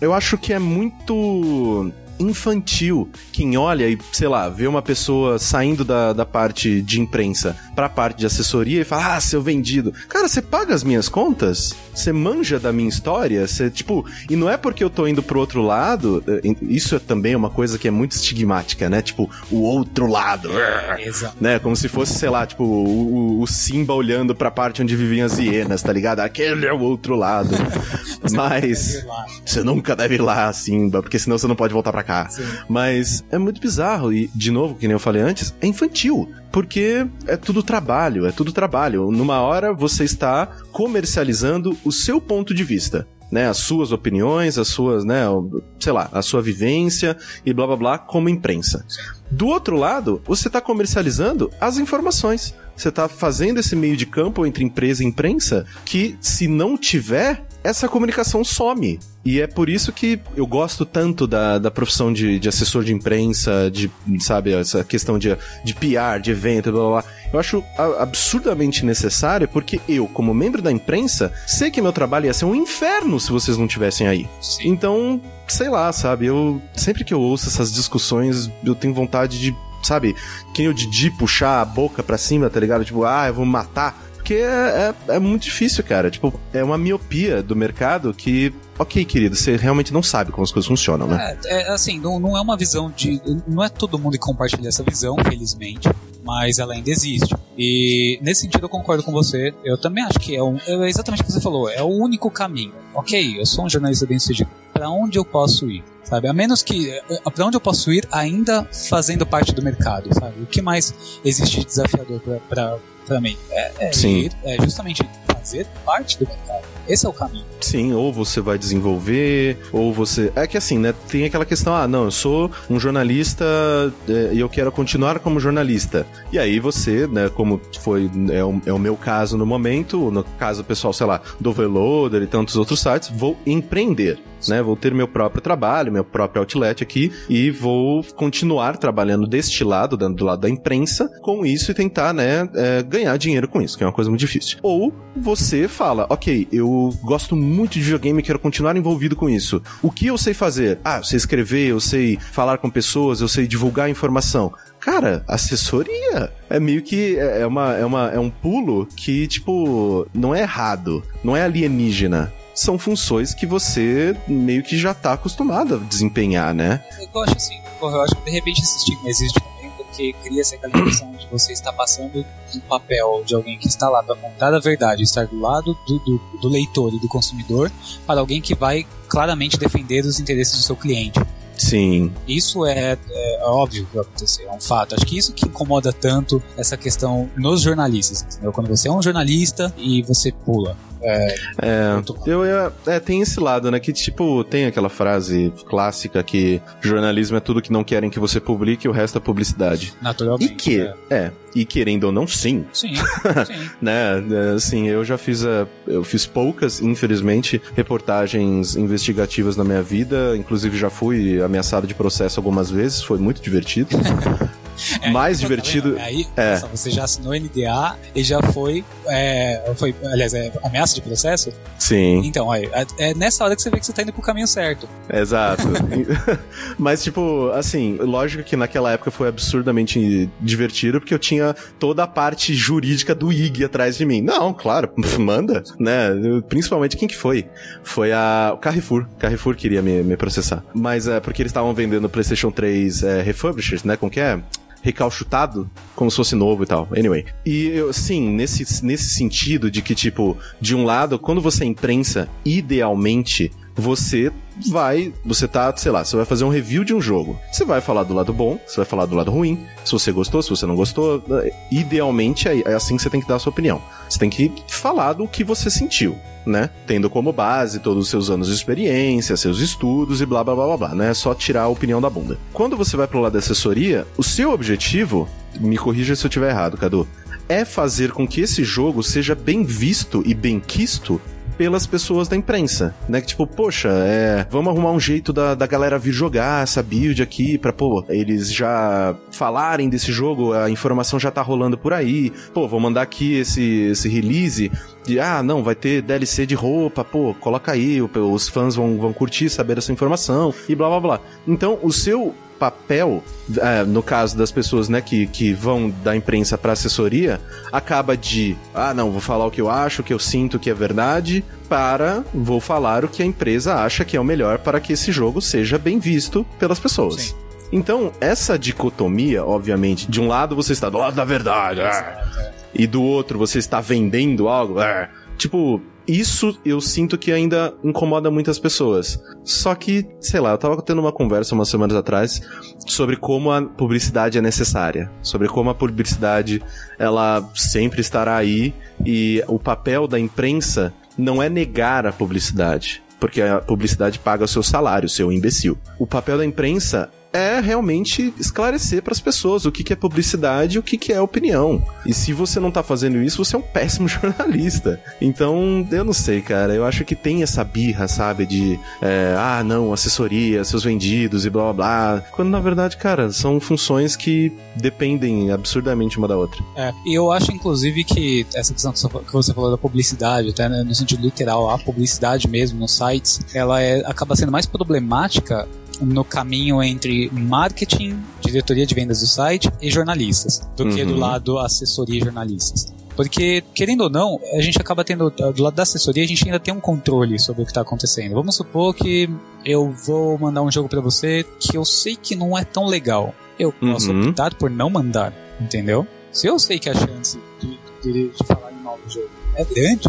eu acho que é muito infantil quem olha e, sei lá, vê uma pessoa saindo da, da parte de imprensa pra parte de assessoria e fala, ah, seu vendido. Cara, você paga as minhas contas? Você manja da minha história? Você, tipo, e não é porque eu tô indo pro outro lado, eh, isso é também uma coisa que é muito estigmática, né? Tipo, o outro lado. Exato. Né? Como se fosse, sei lá, tipo, o, o Simba olhando pra parte onde viviam as hienas, tá ligado? Aquele é o outro lado. [laughs] Mas você nunca deve ir lá, Simba, porque senão você não pode voltar pra cá. Sim. Mas é muito bizarro e, de novo, que nem eu falei antes, é infantil porque é tudo trabalho, é tudo trabalho. Numa hora você está comercializando o seu ponto de vista. Né, as suas opiniões, as suas, né, sei lá, a sua vivência e blá blá blá como imprensa. Do outro lado, você está comercializando as informações. Você está fazendo esse meio de campo entre empresa e imprensa que, se não tiver, essa comunicação some. E é por isso que eu gosto tanto da, da profissão de, de assessor de imprensa, de, sabe, essa questão de, de PR, de evento, blá blá blá. Eu acho absurdamente necessário porque eu, como membro da imprensa, sei que meu trabalho ia ser um inferno se vocês não tivessem aí. Sim. Então, sei lá, sabe, eu sempre que eu ouço essas discussões, eu tenho vontade de, sabe, quem o Didi puxar a boca pra cima, tá ligado? Tipo, ah, eu vou matar porque é, é, é muito difícil, cara. Tipo, é uma miopia do mercado que ok, querido, você realmente não sabe como as coisas funcionam, né? É, é assim, não, não é uma visão de. Não é todo mundo que compartilha essa visão, felizmente, mas ela ainda existe. E nesse sentido eu concordo com você. Eu também acho que é, um, é exatamente o que você falou, é o único caminho. Ok, eu sou um jornalista bem sucedido. Para onde eu posso ir? Sabe? A menos que. Eh, para onde eu posso ir ainda fazendo parte do mercado, sabe? O que mais existe de desafiador mim? É, é, Sim. É justamente fazer parte do mercado. Esse é o caminho. Sim, ou você vai desenvolver, ou você. É que assim, né? Tem aquela questão, ah, não, eu sou um jornalista é, e eu quero continuar como jornalista. E aí você, né, como foi é o, é o meu caso no momento, no caso pessoal, sei lá, do Overloader e tantos outros sites, vou empreender né? Vou ter meu próprio trabalho, meu próprio outlet aqui e vou continuar trabalhando deste lado, do lado da imprensa, com isso e tentar, né, é, ganhar dinheiro com isso, que é uma coisa muito difícil. Ou você fala, ok, eu gosto muito de videogame e quero continuar envolvido com isso. O que eu sei fazer? Ah, eu sei escrever, eu sei falar com pessoas, eu sei divulgar informação cara, assessoria. É meio que é, é uma, é, uma, é um pulo que, tipo, não é errado, não é alienígena são funções que você meio que já tá acostumado a desempenhar, né? Eu acho assim, eu acho que de repente esse estigma existe também porque cria-se aquela impressão de você estar passando um papel de alguém que está lá para contar a verdade, estar do lado do, do, do leitor e do consumidor, para alguém que vai claramente defender os interesses do seu cliente. Sim. Isso é, é, óbvio que vai acontecer, é um fato. Acho que isso que incomoda tanto essa questão nos jornalistas, entendeu? Quando você é um jornalista e você pula. É, é eu, eu, é, tem esse lado, né? Que tipo, tem aquela frase clássica que jornalismo é tudo que não querem que você publique, o resto é publicidade. Naturalmente. E que, é, é e querendo ou não, sim. Sim, [laughs] sim. né? Assim, eu já fiz a, eu fiz poucas, infelizmente, reportagens investigativas na minha vida, inclusive já fui ameaçado de processo algumas vezes, foi muito divertido. [laughs] É, mais tá divertido. Tá aí, é. Nossa, você já assinou NDA e já foi. É, foi aliás, é ameaça de processo? Sim. Então, aí, é, é nessa hora que você vê que você tá indo pro caminho certo. Exato. [laughs] [laughs] Mas, tipo, assim, lógico que naquela época foi absurdamente divertido, porque eu tinha toda a parte jurídica do IG atrás de mim. Não, claro, [laughs] manda, né? Principalmente quem que foi? Foi a o Carrefour. Carrefour queria me, me processar. Mas é porque eles estavam vendendo PlayStation 3 é, refurbished, né? Como que é? Recalchutado, como se fosse novo e tal. Anyway. E eu, sim, nesse, nesse sentido de que, tipo, de um lado, quando você é imprensa, idealmente, você vai, você tá, sei lá, você vai fazer um review de um jogo. Você vai falar do lado bom, você vai falar do lado ruim, se você gostou, se você não gostou. Idealmente é, é assim que você tem que dar a sua opinião. Você tem que falar do que você sentiu né? Tendo como base todos os seus anos de experiência, seus estudos e blá blá blá blá blá, né? É só tirar a opinião da bunda. Quando você vai pro lado da assessoria, o seu objetivo, me corrija se eu estiver errado, Cadu, é fazer com que esse jogo seja bem visto e bem quisto pelas pessoas da imprensa, né? Que tipo, poxa, é, vamos arrumar um jeito da, da galera vir jogar essa build aqui pra, pô, eles já falarem desse jogo, a informação já tá rolando por aí. Pô, vou mandar aqui esse, esse release de, ah, não, vai ter DLC de roupa, pô, coloca aí, os fãs vão, vão curtir, saber essa informação e blá blá blá. Então, o seu papel, é, no caso das pessoas né, que, que vão da imprensa para assessoria, acaba de, ah, não, vou falar o que eu acho, o que eu sinto que é verdade, para vou falar o que a empresa acha que é o melhor para que esse jogo seja bem visto pelas pessoas. Sim. Então, essa dicotomia, obviamente, de um lado você está do lado da verdade, é, e do outro você está vendendo algo, é, tipo, isso eu sinto que ainda incomoda muitas pessoas. Só que, sei lá, eu tava tendo uma conversa umas semanas atrás sobre como a publicidade é necessária, sobre como a publicidade ela sempre estará aí e o papel da imprensa não é negar a publicidade, porque a publicidade paga o seu salário, seu imbecil. O papel da imprensa é realmente esclarecer para as pessoas o que, que é publicidade e o que, que é opinião. E se você não tá fazendo isso, você é um péssimo [laughs] jornalista. Então, eu não sei, cara. Eu acho que tem essa birra, sabe? De, é, ah, não, assessoria, seus vendidos e blá blá blá. Quando na verdade, cara, são funções que dependem absurdamente uma da outra. É, e eu acho, inclusive, que essa questão que você falou da publicidade, até né, no sentido literal, a publicidade mesmo nos sites, ela é, acaba sendo mais problemática no caminho entre marketing, diretoria de vendas do site e jornalistas, do uhum. que do uhum. lado assessoria e jornalistas. Porque, querendo ou não, a gente acaba tendo, do lado da assessoria, a gente ainda tem um controle sobre o que está acontecendo. Vamos supor que eu vou mandar um jogo para você que eu sei que não é tão legal. Eu posso uhum. optar por não mandar, entendeu? Se eu sei que a chance de, de, de falar mal do jogo é grande,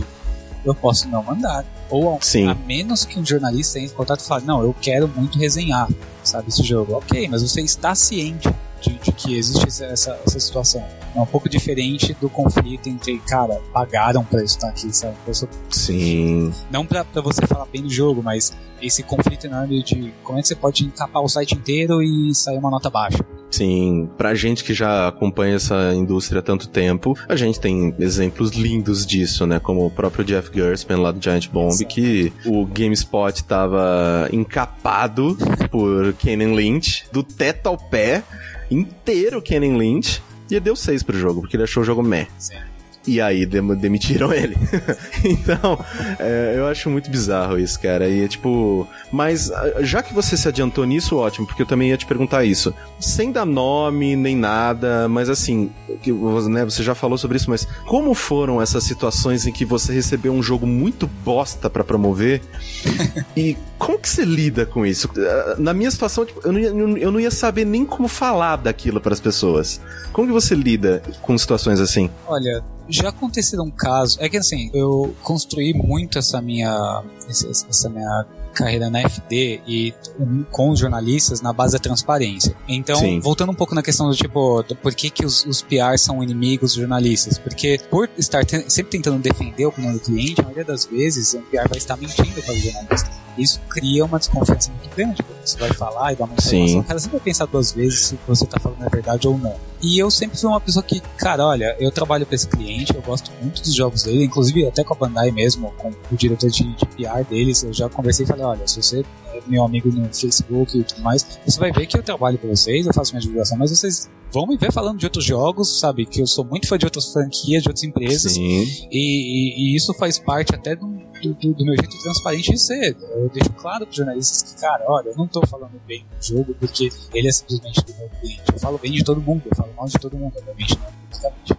eu posso não mandar. Ou Sim. a menos que um jornalista entre em contato e fale, não, eu quero muito resenhar, sabe, esse jogo. Ok, mas você está ciente de, de que existe essa, essa situação. É um pouco diferente do conflito entre, cara, pagaram pra estar aqui, sabe? Pessoa, Sim. Não pra, pra você falar bem do jogo, mas esse conflito enorme de como é que você pode encapar o site inteiro e sair uma nota baixa. Sim, pra gente que já acompanha essa indústria há tanto tempo, a gente tem exemplos lindos disso, né? Como o próprio Jeff Gerstmann lá do Giant Bomb, que o GameSpot tava encapado por Kenan Lynch, do teto ao pé, inteiro Kenan Lynch, e deu 6 pro jogo, porque ele achou o jogo meh. E aí demitiram [laughs] ele. então, é, eu acho muito bizarro isso, cara. E é tipo. Mas já que você se adiantou nisso, ótimo, porque eu também ia te perguntar isso. Sem dar nome nem nada, mas assim, que, né, você já falou sobre isso, mas como foram essas situações em que você recebeu um jogo muito bosta para promover? [laughs] e como que você lida com isso? Na minha situação, tipo, eu, não ia, eu não ia saber nem como falar daquilo para as pessoas. Como que você lida com situações assim? Olha, já aconteceram casos. É que assim, eu construí muito essa minha. essa minha carreira na FD e com jornalistas na base da transparência. Então, Sim. voltando um pouco na questão do tipo, do por que, que os, os PRs são inimigos dos jornalistas? Porque por estar te sempre tentando defender o opinião do cliente, a maioria das vezes o PR vai estar mentindo para o jornalista. Isso cria uma desconfiança muito grande, porque você vai falar e dar uma informação, o cara sempre vai pensar duas vezes se você está falando a verdade ou não. E eu sempre fui uma pessoa que, cara, olha, eu trabalho para esse cliente, eu gosto muito dos jogos dele, inclusive até com a Bandai mesmo, com o diretor de, de PR deles, eu já conversei e falei, olha, se você é meu amigo no Facebook e tudo mais, você vai ver que eu trabalho para vocês, eu faço minha divulgação, mas vocês vão me ver falando de outros jogos, sabe? Que eu sou muito fã de outras franquias, de outras empresas. E, e, e, isso faz parte até do, do, do, meu jeito transparente de ser. Eu deixo claro para jornalistas que, cara, olha, eu não tô falando bem do jogo porque ele é simplesmente do meu cliente. Eu falo bem de todo mundo, eu falo mal de todo mundo, obviamente não publicamente.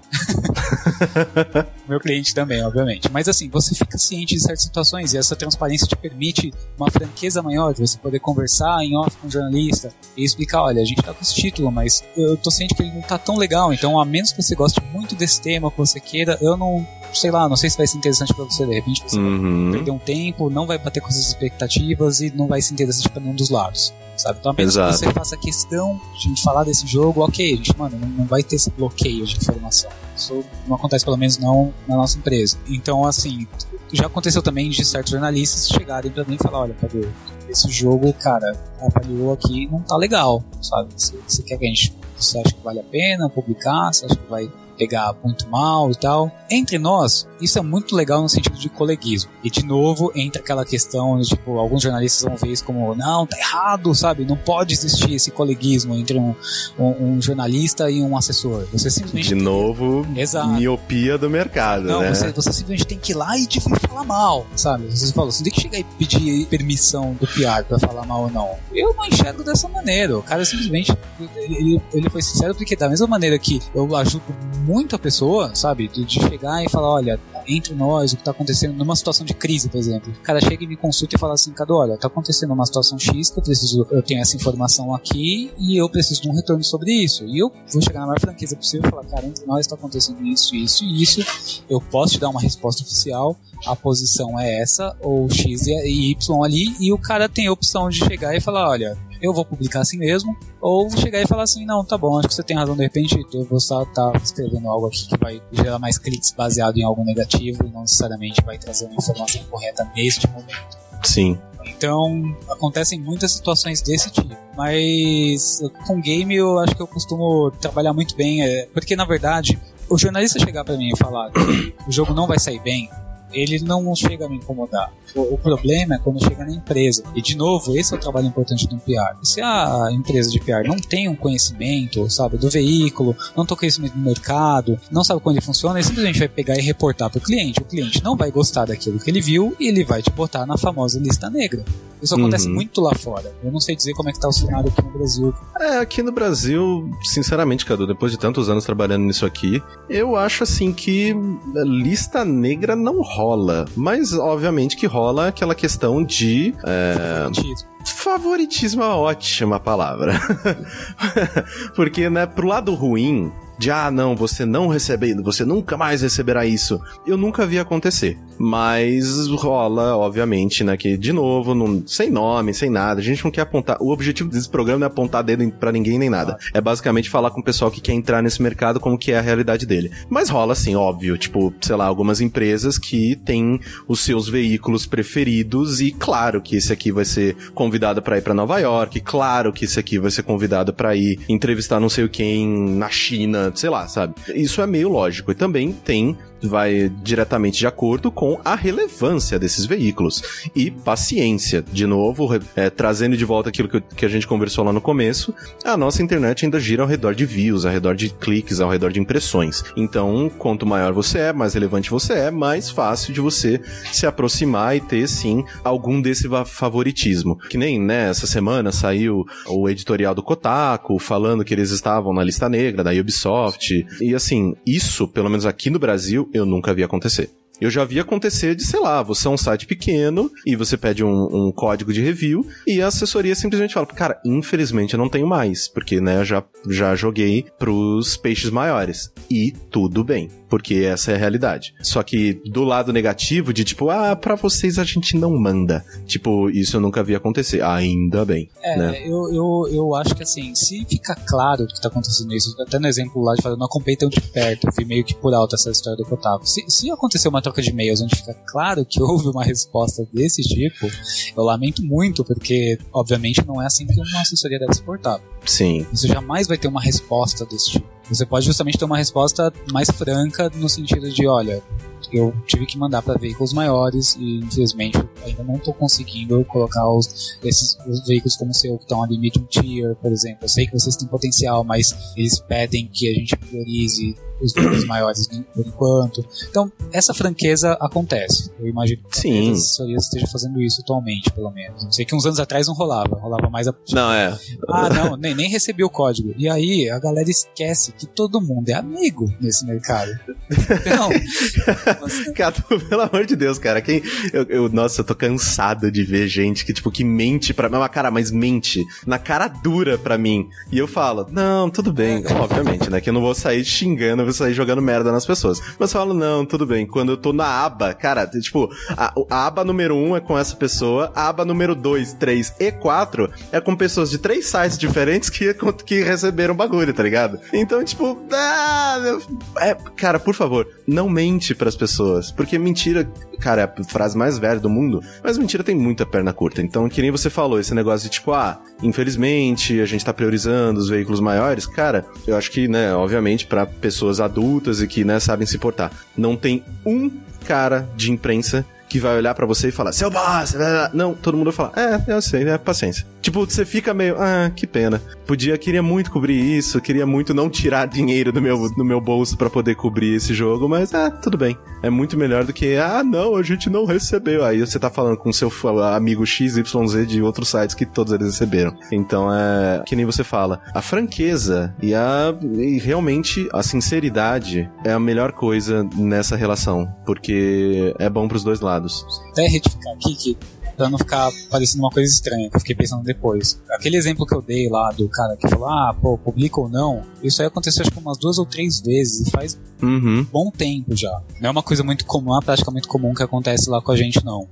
[laughs] meu cliente também, obviamente. Mas assim, você fica ciente de certas situações e essa transparência te permite uma franqueza maior de você poder conversar em off com o jornalista e explicar, olha, a gente tá com esse título, mas eu tô sente que ele não tá tão legal, então a menos que você goste muito desse tema, que você queira, eu não, sei lá, não sei se vai ser interessante para você, de repente você uhum. vai perder um tempo, não vai bater com as expectativas e não vai ser interessante para nenhum dos lados sabe? Então, apenas Exato. que você faça questão de falar desse jogo, ok, a gente, mano, não, vai ter esse bloqueio de informação. Isso não acontece, pelo menos, não na nossa empresa. Então, assim, já aconteceu também de certos jornalistas chegarem para mim e falar: olha, cadê? Esse jogo, cara, avaliou aqui não tá legal, sabe? Você, você quer que a gente. Você acha que vale a pena publicar? Você acha que vai pegar muito mal e tal. Entre nós, isso é muito legal no sentido de coleguismo. E de novo, entra aquela questão de, tipo, alguns jornalistas vão ver isso como, não, tá errado, sabe? Não pode existir esse coleguismo entre um, um, um jornalista e um assessor. Você simplesmente. De novo, Exato. miopia do mercado, não, né? Você, você simplesmente tem que ir lá e de falar mal, sabe? Você falou, você tem que chegar e pedir permissão do PR pra falar mal ou não. Eu não enxergo dessa maneira. O cara simplesmente. Ele, ele foi sincero porque, da mesma maneira que eu ajudo muito a pessoa, sabe? De, de chegar e falar, olha, entre nós, o que tá acontecendo numa situação de crise, por exemplo. O cara chega e me consulta e fala assim, Cadu, olha, tá acontecendo uma situação X que eu preciso, eu tenho essa informação aqui e eu preciso de um retorno sobre isso. E eu vou chegar na maior franqueza possível e falar, cara, entre nós tá acontecendo isso, isso e isso. Eu posso te dar uma resposta oficial, a posição é essa, ou X e Y ali, e o cara tem a opção de chegar e falar, olha, eu vou publicar assim mesmo, ou chegar e falar assim, não, tá bom, acho que você tem razão, de repente eu vou estar tá escrevendo algo aqui que vai gerar mais cliques baseado em algo negativo e não necessariamente vai trazer uma informação correta neste momento. Sim. Então, acontecem muitas situações desse tipo. Mas com game eu acho que eu costumo trabalhar muito bem, é, porque na verdade, o jornalista chegar para mim e falar que o jogo não vai sair bem, ele não chega a me incomodar. O, o, problema é quando chega na empresa. E, de novo, esse é o trabalho importante do PR. Se a empresa de PR não tem um conhecimento, sabe, do veículo, não tem conhecimento do mercado, não sabe como ele funciona, ele simplesmente vai pegar e reportar para o cliente. O cliente não vai gostar daquilo que ele viu e ele vai te botar na famosa lista negra. Isso acontece uhum. muito lá fora. Eu não sei dizer como é que tá o cenário aqui no Brasil. É, aqui no Brasil, sinceramente, Cadu, depois de tantos anos trabalhando nisso aqui, eu acho assim que lista negra não rola. Mas, obviamente, que rola aquela questão de. É... Favoritismo é ótima palavra. [laughs] Porque, né, pro lado ruim, de ah, não, você não recebendo, você nunca mais receberá isso. Eu nunca vi acontecer. Mas rola, obviamente, né? Que, de novo, não, sem nome, sem nada. A gente não quer apontar. O objetivo desse programa não é apontar dedo para ninguém nem nada. É basicamente falar com o pessoal que quer entrar nesse mercado como que é a realidade dele. Mas rola, assim, óbvio. Tipo, sei lá, algumas empresas que têm os seus veículos preferidos e claro que esse aqui vai ser convidado para ir para Nova York. Claro que esse aqui vai ser convidado para ir entrevistar não sei o quem na China, sei lá, sabe? Isso é meio lógico. E também tem vai diretamente de acordo com a relevância desses veículos. E paciência, de novo, é, trazendo de volta aquilo que, que a gente conversou lá no começo, a nossa internet ainda gira ao redor de views, ao redor de cliques, ao redor de impressões. Então, quanto maior você é, mais relevante você é, mais fácil de você se aproximar e ter, sim, algum desse favoritismo. Que nem, né, essa semana saiu o editorial do Kotaku falando que eles estavam na lista negra da Ubisoft. E assim, isso, pelo menos aqui no Brasil, eu nunca vi acontecer. Eu já vi acontecer de, sei lá, você é um site pequeno e você pede um, um, código de review e a assessoria simplesmente fala, cara, infelizmente eu não tenho mais, porque, né, já, já joguei pros peixes maiores. E tudo bem, porque essa é a realidade. Só que do lado negativo de tipo, ah, pra vocês a gente não manda. Tipo, isso eu nunca vi acontecer. Ainda bem. É, né? eu, eu, eu acho que assim, se fica claro que tá acontecendo isso, até no exemplo lá de falar, não acompanhei tão de perto, eu vi meio que por alto essa história do Kotaku. Se, se acontecer uma troca de e-mails onde fica claro que [laughs] houve uma resposta desse tipo, eu lamento muito, porque, obviamente, não é assim que uma assessoria deve se portar. Sim. Você jamais vai ter uma resposta desse tipo. Você pode justamente ter uma resposta mais franca no sentido de, olha, eu tive que mandar para veículos maiores e infelizmente ainda não estou conseguindo colocar os, esses os veículos como o seu que estão ali medium tier, por exemplo. Eu sei que vocês têm potencial, mas eles pedem que a gente priorize os veículos maiores por enquanto. Então, essa franqueza acontece. Eu imagino que Sim. as assessorias estejam fazendo isso atualmente, pelo menos. Sei que uns anos atrás não rolava, rolava mais a. Não, é. Ah, não, nem, nem recebi o código. E aí a galera esquece que todo mundo é amigo nesse mercado. Então. Você... Cara, [laughs] pelo amor de Deus, cara. Quem. Eu, eu, nossa, eu tô cansado de ver gente que, tipo, que mente pra mim. Mas, cara, mas mente na cara dura pra mim. E eu falo, não, tudo bem. Obviamente, né? Que eu não vou sair xingando, eu vou sair jogando merda nas pessoas. Mas eu falo, não, tudo bem. Quando eu tô na aba, cara, tipo, a, a aba número 1 um é com essa pessoa, a aba número 2, 3 e 4 é com pessoas de três sites diferentes que, que receberam bagulho, tá ligado? Então, tipo, ah, é, cara, por favor, não mente pras pessoas. Porque mentira, cara, é a frase mais velha do mundo, mas mentira tem muita perna curta. Então, que nem você falou, esse negócio de tipo, ah, infelizmente a gente tá priorizando os veículos maiores, cara, eu acho que, né, obviamente, para pessoas adultas e que, né, sabem se portar, não tem um cara de imprensa que vai olhar para você e falar, seu boss, não, todo mundo vai falar, é, eu sei, é paciência. Tipo, você fica meio, ah, que pena. Podia, queria muito cobrir isso, queria muito não tirar dinheiro do meu, do meu bolso para poder cobrir esse jogo, mas ah, tudo bem. É muito melhor do que, ah, não, a gente não recebeu. Aí você tá falando com seu amigo XYZ de outros sites que todos eles receberam. Então é que nem você fala. A franqueza e a e realmente a sinceridade é a melhor coisa nessa relação, porque é bom pros dois lados. Até retificar aqui que pra não ficar parecendo uma coisa estranha, que eu fiquei pensando depois. Aquele exemplo que eu dei lá do cara que falou, ah, pô, publica ou não, isso aí aconteceu acho que umas duas ou três vezes e faz uhum. bom tempo já. Não é uma coisa muito comum, uma prática muito comum que acontece lá com a gente, não.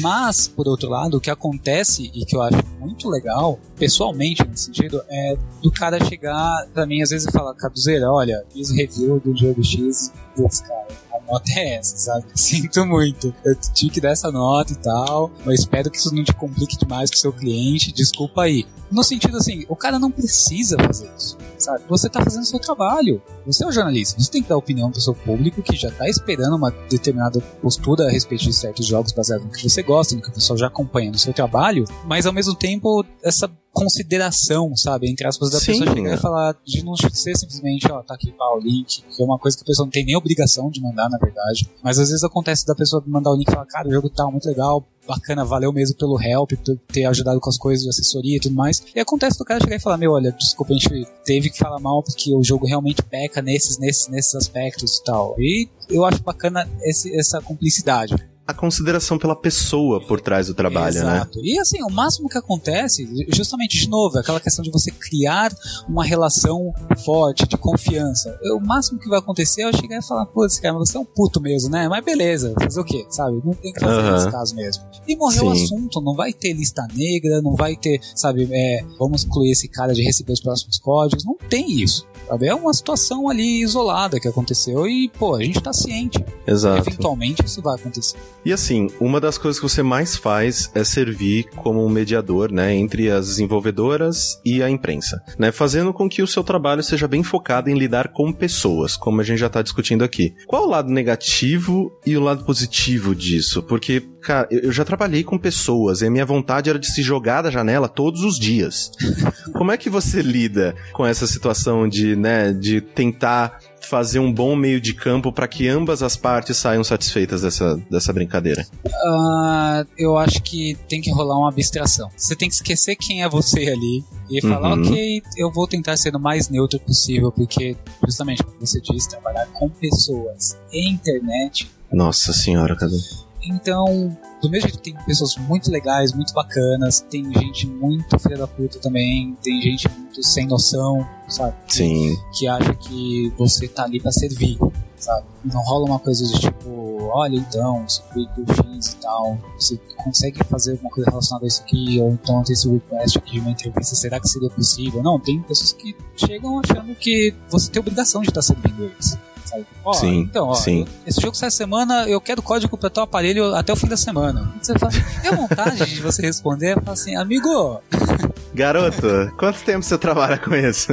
Mas, por outro lado, o que acontece e que eu acho muito legal, pessoalmente, nesse sentido, é do cara chegar pra mim às vezes e falar, Caduzeira, olha, fiz review do jogo X desse cara nota é essa, sabe? [laughs] Sinto muito. Eu tive que dar essa nota e tal, mas espero que isso não te complique demais com o seu cliente, desculpa aí. No sentido assim, o cara não precisa fazer isso, sabe? Você tá fazendo o seu trabalho. Você é um jornalista, você tem que dar opinião pro seu público que já tá esperando uma determinada postura a respeito de certos jogos baseados no que você gosta, no que o pessoal já acompanha no seu trabalho, mas ao mesmo tempo essa consideração, sabe, entre aspas, da Sim, pessoa chegar é. e falar de não ser simplesmente, ó, tá aqui pá, o link, que é uma coisa que a pessoa não tem nem obrigação de mandar, na verdade. Mas às vezes acontece da pessoa mandar o link e falar, cara, o jogo tá muito legal, bacana, valeu mesmo pelo help, por ter ajudado com as coisas de assessoria e tudo mais. E acontece do cara chegar e falar, meu, olha, desculpa, a gente teve que falar mal porque o jogo realmente peca nesses, nesses, nesses aspectos e tal. E eu acho bacana esse, essa cumplicidade a consideração pela pessoa por trás do trabalho, Exato. né? Exato. E assim, o máximo que acontece, justamente de novo, é aquela questão de você criar uma relação forte, de confiança. O máximo que vai acontecer é eu chegar e falar, pô, esse cara, você é um puto mesmo, né? Mas beleza, fazer o quê? Sabe? Não tem que fazer uhum. nesse caso mesmo. E morreu o assunto, não vai ter lista negra, não vai ter, sabe, é, vamos excluir esse cara de receber os próximos códigos. Não tem isso. Sabe? É uma situação ali isolada que aconteceu e, pô, a gente tá ciente. Exato. Eventualmente isso vai acontecer. E assim, uma das coisas que você mais faz é servir como um mediador, né, entre as desenvolvedoras e a imprensa, né, fazendo com que o seu trabalho seja bem focado em lidar com pessoas, como a gente já tá discutindo aqui. Qual o lado negativo e o lado positivo disso? Porque, cara, eu já trabalhei com pessoas e a minha vontade era de se jogar da janela todos os dias. [laughs] como é que você lida com essa situação de, né, de tentar fazer um bom meio de campo para que ambas as partes saiam satisfeitas dessa, dessa brincadeira? Uh, eu acho que tem que rolar uma abstração. Você tem que esquecer quem é você ali e falar, uhum. ok, eu vou tentar ser o mais neutro possível, porque justamente como você disse, trabalhar com pessoas e internet. Nossa senhora, Cadu. Então, do mesmo jeito que tem pessoas muito legais, muito bacanas, tem gente muito filha da puta também, tem gente muito sem noção, sabe? Sim. Que acha que você tá ali para servir, sabe? Não rola uma coisa de tipo, olha então, que eu fiz e tal, você consegue fazer alguma coisa relacionada a isso aqui, ou então tem esse request aqui de uma entrevista, será que seria possível? Não, tem pessoas que chegam achando que você tem obrigação de estar servindo eles sabe? Ó, sim, então, ó, sim. esse jogo sai semana, eu quero código para teu aparelho até o fim da semana. Você fala, é vontade de você responder, fala assim, amigo. [laughs] Garoto, quanto tempo você trabalha com isso?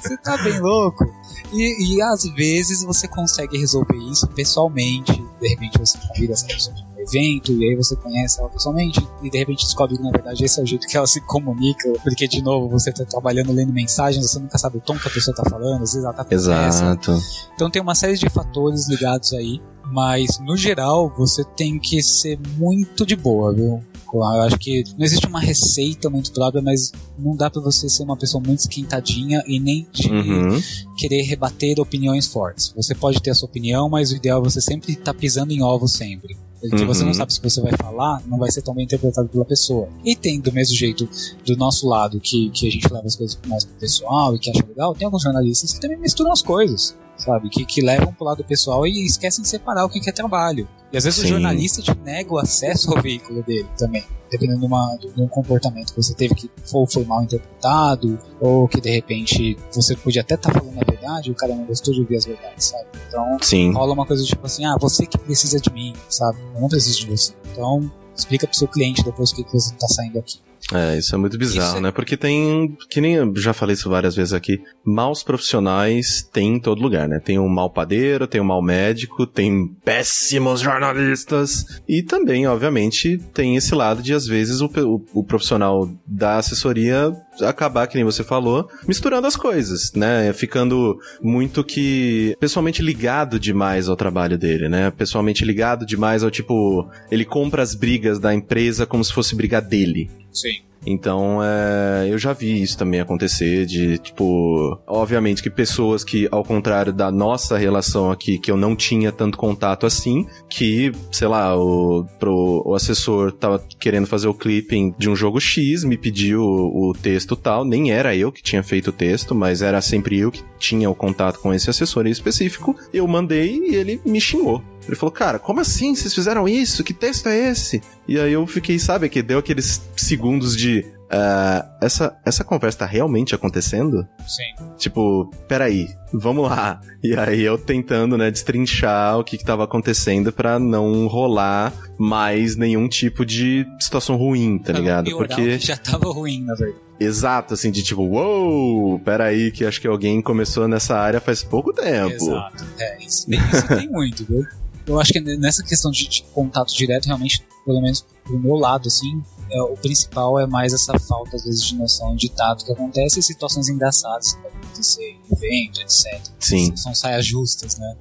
Você tá bem louco? E, e às vezes você consegue resolver isso pessoalmente. De repente você convida essa pessoa de evento e aí você conhece ela pessoalmente e de repente descobre que na verdade esse é o jeito que ela se comunica. Porque, de novo, você tá trabalhando lendo mensagens, você nunca sabe o tom que a pessoa tá falando, às vezes ela tá Exato. Então tem uma série de fatores ligados aí. Mas, no geral, você tem que ser muito de boa, viu? Eu acho que não existe uma receita muito própria, mas não dá para você ser uma pessoa muito esquentadinha e nem uhum. querer rebater opiniões fortes. Você pode ter a sua opinião, mas o ideal é você sempre estar tá pisando em ovos sempre. Porque uhum. você não sabe se você vai falar, não vai ser tão bem interpretado pela pessoa. E tem, do mesmo jeito, do nosso lado, que, que a gente leva as coisas mais pro pessoal e que acha legal, tem alguns jornalistas que também misturam as coisas sabe? Que, que levam pro lado pessoal e esquecem de separar o que, é trabalho. E às vezes Sim. o jornalista te nega o acesso ao veículo dele também, dependendo de, uma, de um comportamento que você teve que ou foi mal interpretado, ou que de repente você podia até estar tá falando a verdade e o cara não gostou de ouvir as verdades, sabe? Então Sim. rola uma coisa tipo assim, ah, você que precisa de mim, sabe? Eu não preciso de você. Então explica pro seu cliente depois o que, que você tá saindo aqui. É, isso é muito bizarro, é... né? Porque tem, que nem eu já falei isso várias vezes aqui, maus profissionais tem em todo lugar, né? Tem um mau padeiro, tem um mau médico, tem péssimos jornalistas e também, obviamente, tem esse lado de às vezes o, o, o profissional da assessoria acabar, que nem você falou, misturando as coisas, né? Ficando muito que pessoalmente ligado demais ao trabalho dele, né? Pessoalmente ligado demais ao tipo, ele compra as brigas da empresa como se fosse briga dele. Sim. Então, é, eu já vi isso também acontecer, de, tipo, obviamente que pessoas que, ao contrário da nossa relação aqui, que eu não tinha tanto contato assim, que, sei lá, o, pro, o assessor tava querendo fazer o clipping de um jogo X, me pediu o, o texto tal, nem era eu que tinha feito o texto, mas era sempre eu que tinha o contato com esse assessor em específico, eu mandei e ele me xingou. Ele falou, cara, como assim? Vocês fizeram isso? Que texto é esse? E aí eu fiquei, sabe, que deu aqueles segundos de uh, essa, essa conversa tá realmente acontecendo? Sim. Tipo, peraí, vamos lá. [laughs] E aí eu tentando, né, destrinchar o que que tava acontecendo para não rolar mais nenhum tipo de situação ruim, tá ligado? Porque já tava ruim, na verdade. Exato, assim, de tipo, uou, peraí, que acho que alguém começou nessa área faz pouco tempo. Exato, é, isso, isso tem muito, viu? [laughs] Eu acho que nessa questão de, de contato direto, realmente, pelo menos do meu lado, assim, é, o principal é mais essa falta, às vezes, de noção de tato que acontece e situações engraçadas que podem acontecer em evento, etc. Sim. São saias justas, né?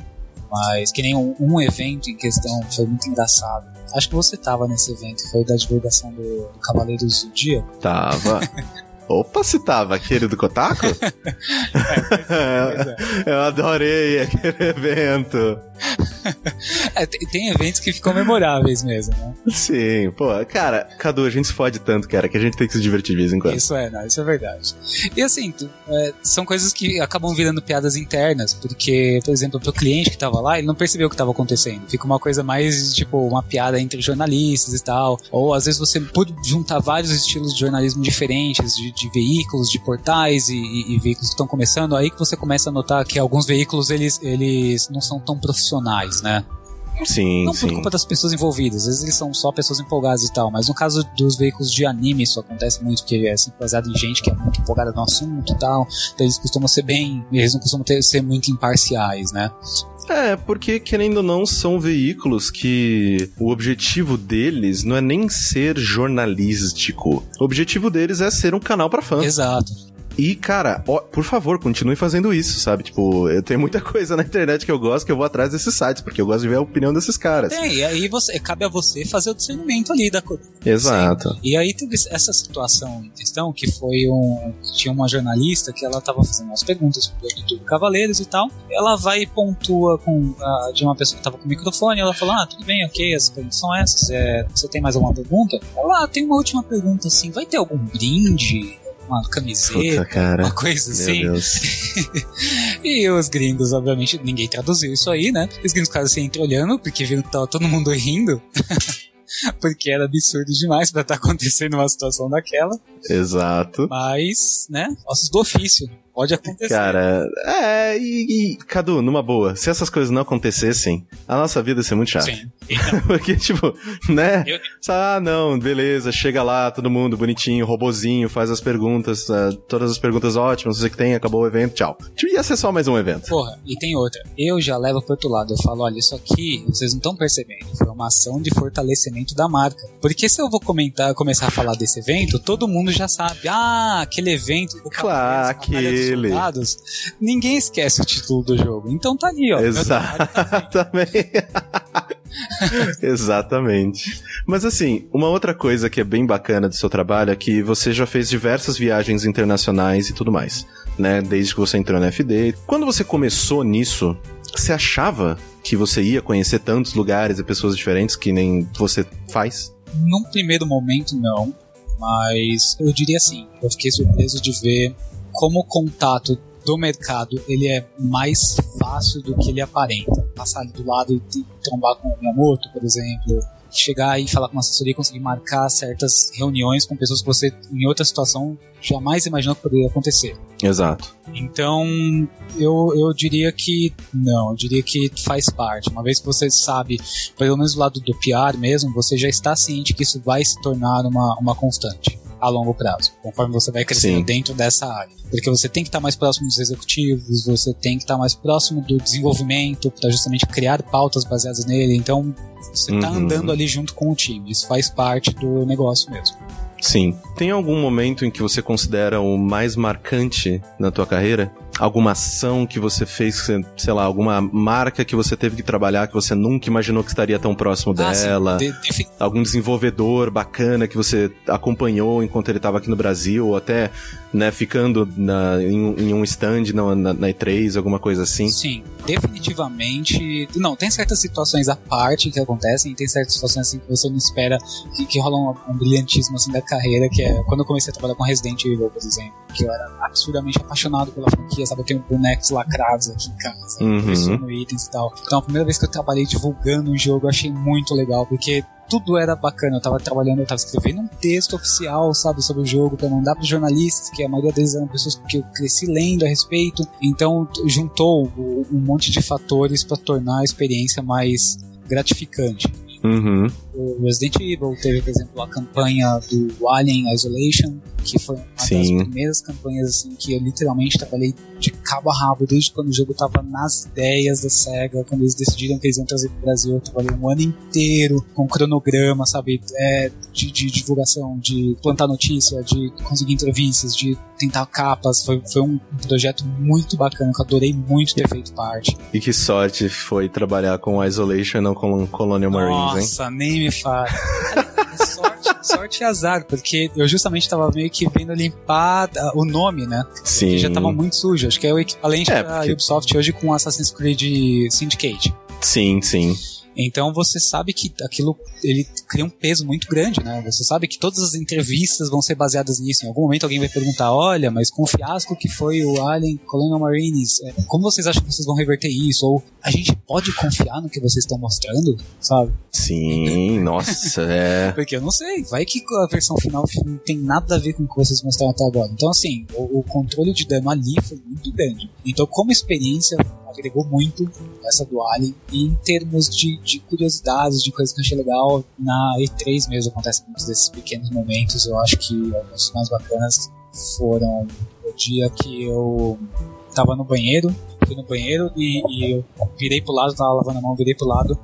Mas que nem um, um, evento em questão foi muito engraçado. Acho que você tava nesse evento, foi da divulgação do, do Cavaleiros do Dia. Tava. [laughs] Opa, se tava aquele do Kotaku? [laughs] é, é. [laughs] Eu adorei aquele evento. É, tem, eventos que ficam memoráveis mesmo, né? Sim, pô, cara, Cadu, a gente se fode tanto, cara, que a gente tem que se divertir de vez em quando. Isso é, não, isso é verdade. E assim, é, são coisas que acabam virando piadas internas, porque, por exemplo, pro cliente que tava lá, ele não percebeu o que tava acontecendo. Fica uma coisa mais, tipo, uma piada entre jornalistas e tal. Ou às vezes você pode juntar vários estilos de jornalismo diferentes, de, de veículos, de portais e, e, e veículos que estão começando, aí que você começa a notar que alguns veículos eles, eles não são tão profissionais, né? Sim, não sim. por culpa das pessoas envolvidas, às vezes eles são só pessoas empolgadas e tal, mas no caso dos veículos de anime isso acontece muito, porque é assim, baseado em gente que é muito empolgada no assunto e tal, então eles costumam ser bem, eles não costumam ter, ser muito imparciais, né? É, porque querendo ou não, são veículos que o objetivo deles não é nem ser jornalístico. O objetivo deles é ser um canal para fãs. Exato. E, cara, ó, por favor, continue fazendo isso, sabe? Tipo, eu tenho muita [laughs] coisa na internet que eu gosto que eu vou atrás desses sites, porque eu gosto de ver a opinião desses caras. Tem, e aí você, cabe a você fazer o discernimento ali da coisa. Exato. Sim. E aí teve essa situação em questão que foi um. Tinha uma jornalista que ela tava fazendo umas perguntas sobre o do Cavaleiros e tal. Ela vai e pontua com a, de uma pessoa que tava com o microfone. Ela fala: Ah, tudo bem, ok, as perguntas são essas. É, você tem mais alguma pergunta? Ela ah, tem uma última pergunta assim: vai ter algum brinde? Uma camiseta, Puta, cara. uma coisa assim. Meu Deus. [laughs] e os gringos, obviamente, ninguém traduziu isso aí, né? Os gringos ficaram assim olhando, porque viram que tava todo mundo rindo. [laughs] porque era absurdo demais para estar tá acontecendo uma situação daquela. Exato. Mas, né, ossos do ofício. Pode acontecer. Cara, é, e, e, Cadu, numa boa, se essas coisas não acontecessem, a nossa vida ia ser muito chata. Sim. Então. [laughs] Porque, tipo, né? Eu... Ah, não, beleza, chega lá, todo mundo bonitinho, robozinho, faz as perguntas, uh, todas as perguntas ótimas, você que tem, acabou o evento, tchau. Tipo, ia ser só mais um evento. Porra, e tem outra. Eu já levo pro outro lado, eu falo, olha, isso aqui, vocês não estão percebendo, foi uma ação de fortalecimento da marca. Porque se eu vou comentar, começar a falar desse evento, todo mundo já sabe, ah, aquele evento do Claro, aquele ele. Soldados, ninguém esquece o título do jogo. Então tá ali, ó. Exatamente. [laughs] [laughs] Exatamente. Mas assim, uma outra coisa que é bem bacana do seu trabalho é que você já fez diversas viagens internacionais e tudo mais, né? Desde que você entrou na FD. Quando você começou nisso, você achava que você ia conhecer tantos lugares e pessoas diferentes que nem você faz? Num primeiro momento, não. Mas eu diria assim, eu fiquei surpreso de ver como o contato do mercado ele é mais fácil do que ele aparenta. Passar do lado e trombar com o Miyamoto, por exemplo, chegar e falar com uma assessoria e conseguir marcar certas reuniões com pessoas que você, em outra situação, jamais imaginou que poderia acontecer. Exato. Então, eu, eu diria que não, eu diria que faz parte. Uma vez que você sabe, pelo menos do lado do PR mesmo, você já está ciente que isso vai se tornar uma, uma constante a longo prazo, conforme você vai crescendo Sim. dentro dessa área. Porque você tem que estar mais próximo dos executivos, você tem que estar mais próximo do desenvolvimento para justamente criar pautas baseadas nele. Então, você está uhum. andando ali junto com o time. Isso faz parte do negócio mesmo. Sim. Tem algum momento em que você considera o mais marcante na tua carreira? Alguma ação que você fez, sei lá, alguma marca que você teve que trabalhar que você nunca imaginou que estaria tão próximo ah, dela? De, de... Algum desenvolvedor bacana que você acompanhou enquanto ele estava aqui no Brasil, ou até né, ficando na, em, em, um stand na, na, na, E3, alguma coisa assim? Sim, definitivamente. Não, tem certas situações à parte que acontecem, tem certas situações assim que você não espera, que, que rolam um, um brilhantismo assim da carreira, que é quando eu comecei a trabalhar com Resident Evil, por exemplo, que eu era absurdamente apaixonado pela franquia, sabe? Eu tenho bonecos lacrados aqui em casa, uhum. itens e tal. Então, a primeira vez que eu trabalhei divulgando um jogo, eu achei muito legal, porque tudo era bacana. Eu tava trabalhando, eu tava escrevendo um texto oficial, sabe, sobre o jogo, pra mandar pros jornalistas, que a maioria deles eram pessoas que eu cresci lendo a respeito. Então, juntou um monte de fatores para tornar a experiência mais gratificante. Uhum. O Resident Evil teve, por exemplo, a campanha do Alien Isolation, que foi uma Sim. das primeiras campanhas assim que eu literalmente trabalhei de cabo a rabo desde quando o jogo tava nas ideias da SEGA, quando eles decidiram que eles iam trazer pro Brasil, eu trabalhei um ano inteiro com cronograma, sabe, é, de, de, divulgação, de plantar notícia, de conseguir entrevistas, de tentar capas, foi, foi um projeto muito bacana, que eu adorei muito ter feito parte. E que sorte foi trabalhar com Isolation, não com Colonial Marines, Nossa, hein? Nossa, nem me [laughs] sorte, sorte e azar, porque eu justamente tava meio que vendo limpar o nome, né? Sim. Que já tava muito sujo. Acho que é o equivalente é, da porque... Ubisoft hoje com Assassin's Creed Syndicate. Sim, sim. Então você sabe que aquilo ele cria um peso muito grande, né? Você sabe que todas as entrevistas vão ser baseadas nisso. Em algum momento alguém vai perguntar: olha, mas com o fiasco que foi o Alien Colonial Marines, é, como vocês acham que vocês vão reverter isso? Ou a gente pode confiar no que vocês estão mostrando, sabe? Sim, [laughs] nossa, é. Porque eu não sei, vai que a versão final não tem nada a ver com o que vocês mostraram até agora. Então, assim, o, o controle de dano ali foi muito grande. Então, como experiência, agregou muito essa do Alien. E em termos de, de curiosidades, de coisas que eu achei legal, na E3 mesmo acontecem muitos desses pequenos momentos. Eu acho que alguns mais bacanas foram o dia que eu tava no banheiro, fui no banheiro e, e eu virei pro lado, tava lavando a mão, virei pro lado,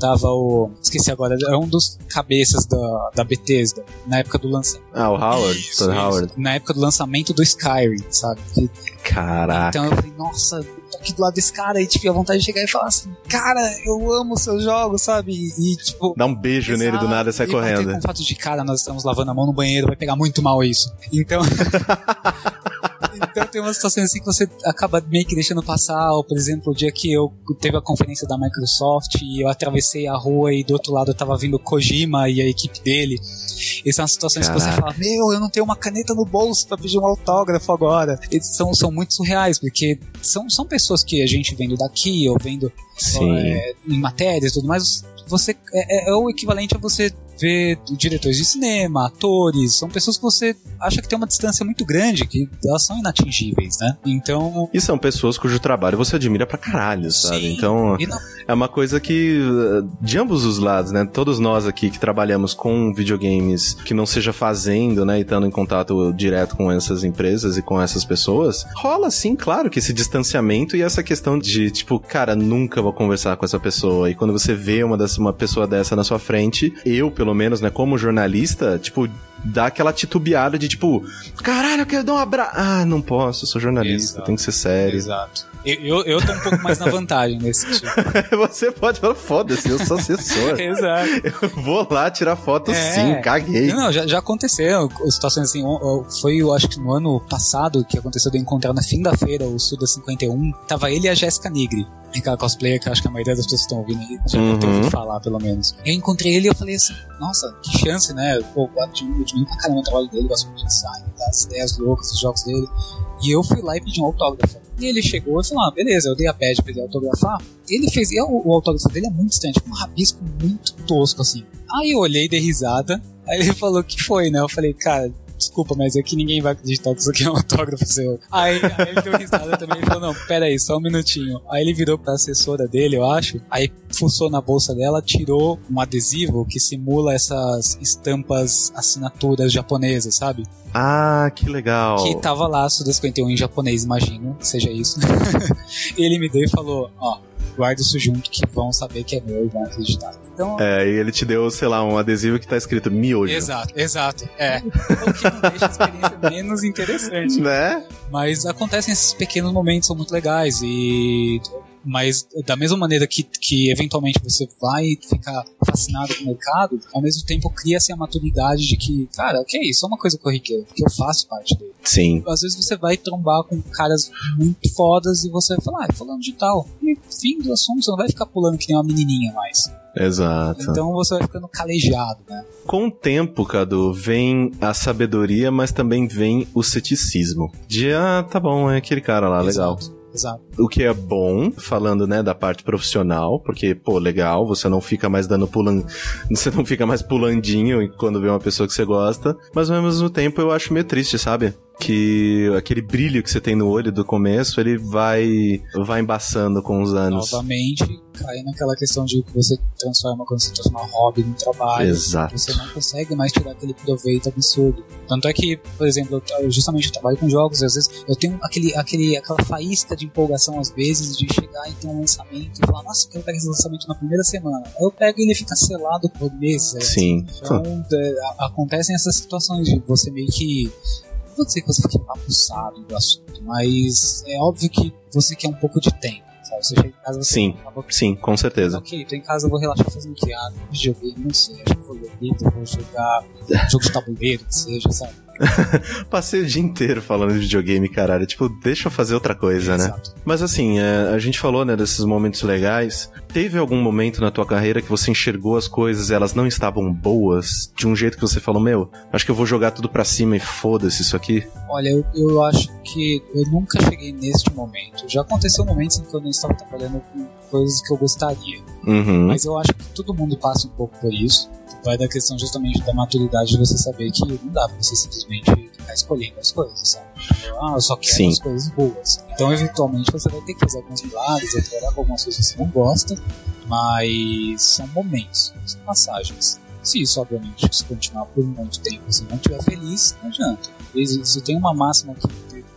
tava o. Esqueci agora, é um dos cabeças da, da Bethesda, na época do lançamento. Ah, o Howard, isso, isso, Howard. Na época do lançamento do Skyrim, sabe? Que, Caraca. Então eu falei, nossa, tô aqui do lado desse cara e tive a vontade de chegar e falar assim, cara, eu amo seus jogos, sabe? E, tipo. Dá um beijo nele do nada e sai correndo. Com o fato de cara, nós estamos lavando a mão no banheiro, vai pegar muito mal isso. Então. [laughs] [laughs] então tem uma situação assim que você acaba meio que deixando passar. Ou, por exemplo, o dia que eu teve a conferência da Microsoft e eu atravessei a rua e do outro lado tava vindo Kojima e a equipe dele. E são situações Caraca. que você fala, meu, eu não tenho uma caneta no bolso para pedir um autógrafo agora. Eles são, são muito surreais, porque são, são pessoas que a gente vendo daqui ou vendo é, em matérias e tudo mais, você é, é, é o equivalente a você ver diretores de cinema, atores, são pessoas que você acha que tem uma distância muito grande, que elas são inatingíveis, né? Então. E são pessoas cujo trabalho você admira pra caralho, sabe? Sim, então. Não... É uma coisa que, de ambos os lados, né? Todos nós aqui que trabalhamos com videogames, que não seja fazendo, né? E estando em contato direto com essas empresas e com essas pessoas, rola sim, claro, que esse distanciamento e essa questão de, tipo, cara, nunca vou conversar com essa pessoa. E quando você vê uma, dessa, uma pessoa dessa na sua frente, eu, pelo pelo menos, né, como jornalista, tipo, dá aquela titubeada de tipo, caralho, eu quero dar um abraço. Ah, não posso, eu sou jornalista, Exato. tem que ser sério. Exato. Eu, eu tô um pouco mais na vantagem nesse [laughs] tipo. Você pode falar, foda-se, eu sou assessor. [laughs] Exato. Eu vou lá tirar foto é. sim, caguei. Não, já, já aconteceu situações assim. Foi, eu acho que no ano passado que aconteceu de eu encontrar na fim da feira o Suda 51. Tava ele e a Jéssica Nigri aquela cosplayer que eu acho que a maioria das pessoas estão ouvindo aí já uhum. ouvido falar, pelo menos. Eu encontrei ele e eu falei assim, nossa, que chance, né? Pô, eu admiro pra caramba o trabalho dele, gosto muito de design, das ideias loucas, dos jogos dele. E eu fui lá e pedi um autógrafo. E ele chegou e falou: ah, beleza, eu dei a pad pra ele autografar. Ele fez. E o, o autógrafo dele é muito estranho, tipo um rabisco muito tosco, assim. Aí eu olhei, dei risada. Aí ele falou que foi, né? Eu falei, cara, desculpa, mas é que ninguém vai acreditar que isso aqui é um autógrafo seu. Aí, aí ele deu risada também e falou, não, pera aí, só um minutinho. Aí ele virou pra assessora dele, eu acho, aí fuçou na bolsa dela, tirou um adesivo que simula essas estampas, assinaturas japonesas, sabe? Ah, que legal. Que tava lá, Suda 51 em japonês, imagino que seja isso. [laughs] ele me deu e falou, ó, guarda isso junto que vão saber que é meu e vão acreditar. Então, é, e ele te deu, sei lá, um adesivo que tá escrito miojo. Exato, exato. É. O que não deixa a experiência [laughs] menos interessante. Né? Mas acontecem esses pequenos momentos, são muito legais. E mas da mesma maneira que, que eventualmente você vai ficar fascinado com o mercado, ao mesmo tempo cria-se a maturidade de que, cara, ok, isso é uma coisa corriqueira, porque eu faço parte dele. Sim. Às vezes você vai trombar com caras muito fodas e você vai falar, ah, falando de tal. E fim do assunto, você não vai ficar pulando que nem uma menininha mais. Exato. Então você vai ficando calejado, né? Com o tempo, Cadu, vem a sabedoria, mas também vem o ceticismo. De, ah, tá bom, é aquele cara lá, Exato. legal. Exato. O que é bom, falando, né, da parte profissional, porque, pô, legal, você não fica mais dando pulan... [laughs] Você não fica mais pulandinho quando vê uma pessoa que você gosta, mas ao mesmo tempo eu acho meio triste, sabe? Que aquele brilho que você tem no olho do começo, ele vai vai embaçando com os anos. Novamente, cai naquela questão de que você transforma quando você transforma hobby no trabalho. Exato. Você não consegue mais tirar aquele proveito absurdo. Tanto é que, por exemplo, eu, justamente eu trabalho com jogos, às vezes eu tenho aquele, aquele, aquela faísca de empolgação às vezes de chegar e ter um lançamento e falar, nossa, eu quero pegar esse lançamento na primeira semana. Aí eu pego e ele fica selado por meses. Sim. Então, é, acontecem essas situações de você meio que não vou dizer que você fique papuçado do assunto, mas é óbvio que você quer um pouco de tempo. Sabe? Você chega em casa você Sim, sim, com certeza. Ok, tô em casa, vou relaxar fazendo? Ah, videogame, não sei, acho que vou ler livro, vou jogar [laughs] jogo de tabuleiro, que seja, sabe? [laughs] Passei o dia inteiro falando de videogame, caralho. Tipo, deixa eu fazer outra coisa, né? Exato. Mas assim, é, a gente falou, né, desses momentos legais. Teve algum momento na tua carreira que você enxergou as coisas e elas não estavam boas? De um jeito que você falou, meu, acho que eu vou jogar tudo pra cima e foda-se isso aqui? Olha, eu, eu acho que eu nunca cheguei neste momento. Já aconteceu momentos em que eu não estava trabalhando com coisas que eu gostaria. Uhum. Mas eu acho que todo mundo passa um pouco por isso vai da questão justamente da maturidade de você saber que não dá pra você simplesmente ficar escolhendo as coisas, sabe? Ah, eu só quero Sim. as coisas boas. Então, eventualmente, você vai ter que fazer alguns milagres, vai trabalhar com algumas coisas que você não gosta, mas são momentos, são passagens. Se isso, obviamente, se continuar por muito tempo e você não estiver feliz, não adianta. Se tem uma máxima que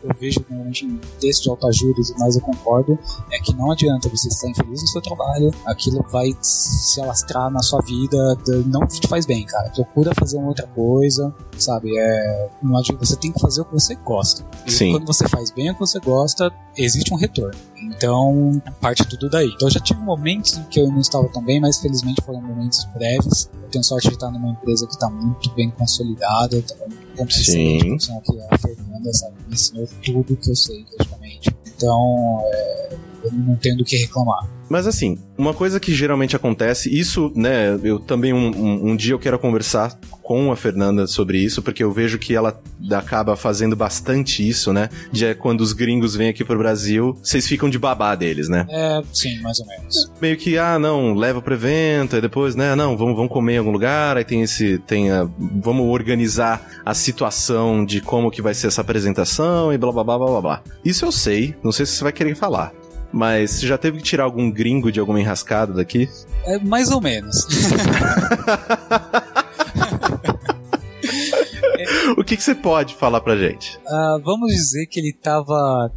eu vejo normalmente em texto de autoajuda e mais eu concordo, é que não adianta você estar infeliz no seu trabalho, aquilo vai se alastrar na sua vida, não te faz bem, cara. Procura fazer uma outra coisa, sabe? É, não adianta, você tem que fazer o que você gosta. E Sim. quando você faz bem o que você gosta, existe um retorno. Então, parte tudo daí. Então, eu já tive momentos em que eu não estava tão bem, mas felizmente foram momentos breves. Eu tenho sorte de estar numa empresa que está muito bem consolidada, tá muito Sim. que é a Fernanda, sabe? Me ensinou tudo que eu sei, praticamente. Então, é, eu não tenho do que reclamar. Mas assim, uma coisa que geralmente acontece, isso, né, eu também um, um, um, dia eu quero conversar com a Fernanda sobre isso, porque eu vejo que ela acaba fazendo bastante isso, né? De é quando os gringos vêm aqui pro Brasil, vocês ficam de babá deles, né? É, sim, mais ou menos. Meio que, ah, não, leva pro evento, e depois, né, não, vamos, vamos comer em algum lugar, aí tem esse, tem a, vamos organizar a situação de como que vai ser essa apresentação e blá blá blá blá blá. Isso eu sei, não sei se você vai querer falar. Mas você já teve que tirar algum gringo de alguma enrascada daqui? É, mais ou menos. [laughs] o que, que, você pode falar pra gente? Uh, vamos dizer que ele tava.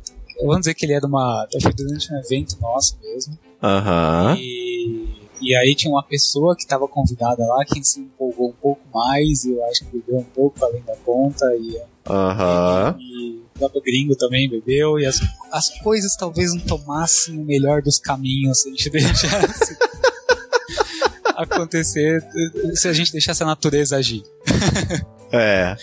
Vamos dizer que ele era uma. Foi durante um evento nosso mesmo. Aham. Uh -huh. E, e aí tinha uma pessoa que estava convidada lá que se empolgou um pouco mais, e eu acho que bebeu um pouco além da conta. E, Aham. Uh -huh. e, próprio gringo também bebeu, e as, as coisas talvez não tomassem o melhor dos caminhos se a gente [laughs] deixasse acontecer, se a gente deixasse a natureza agir. É.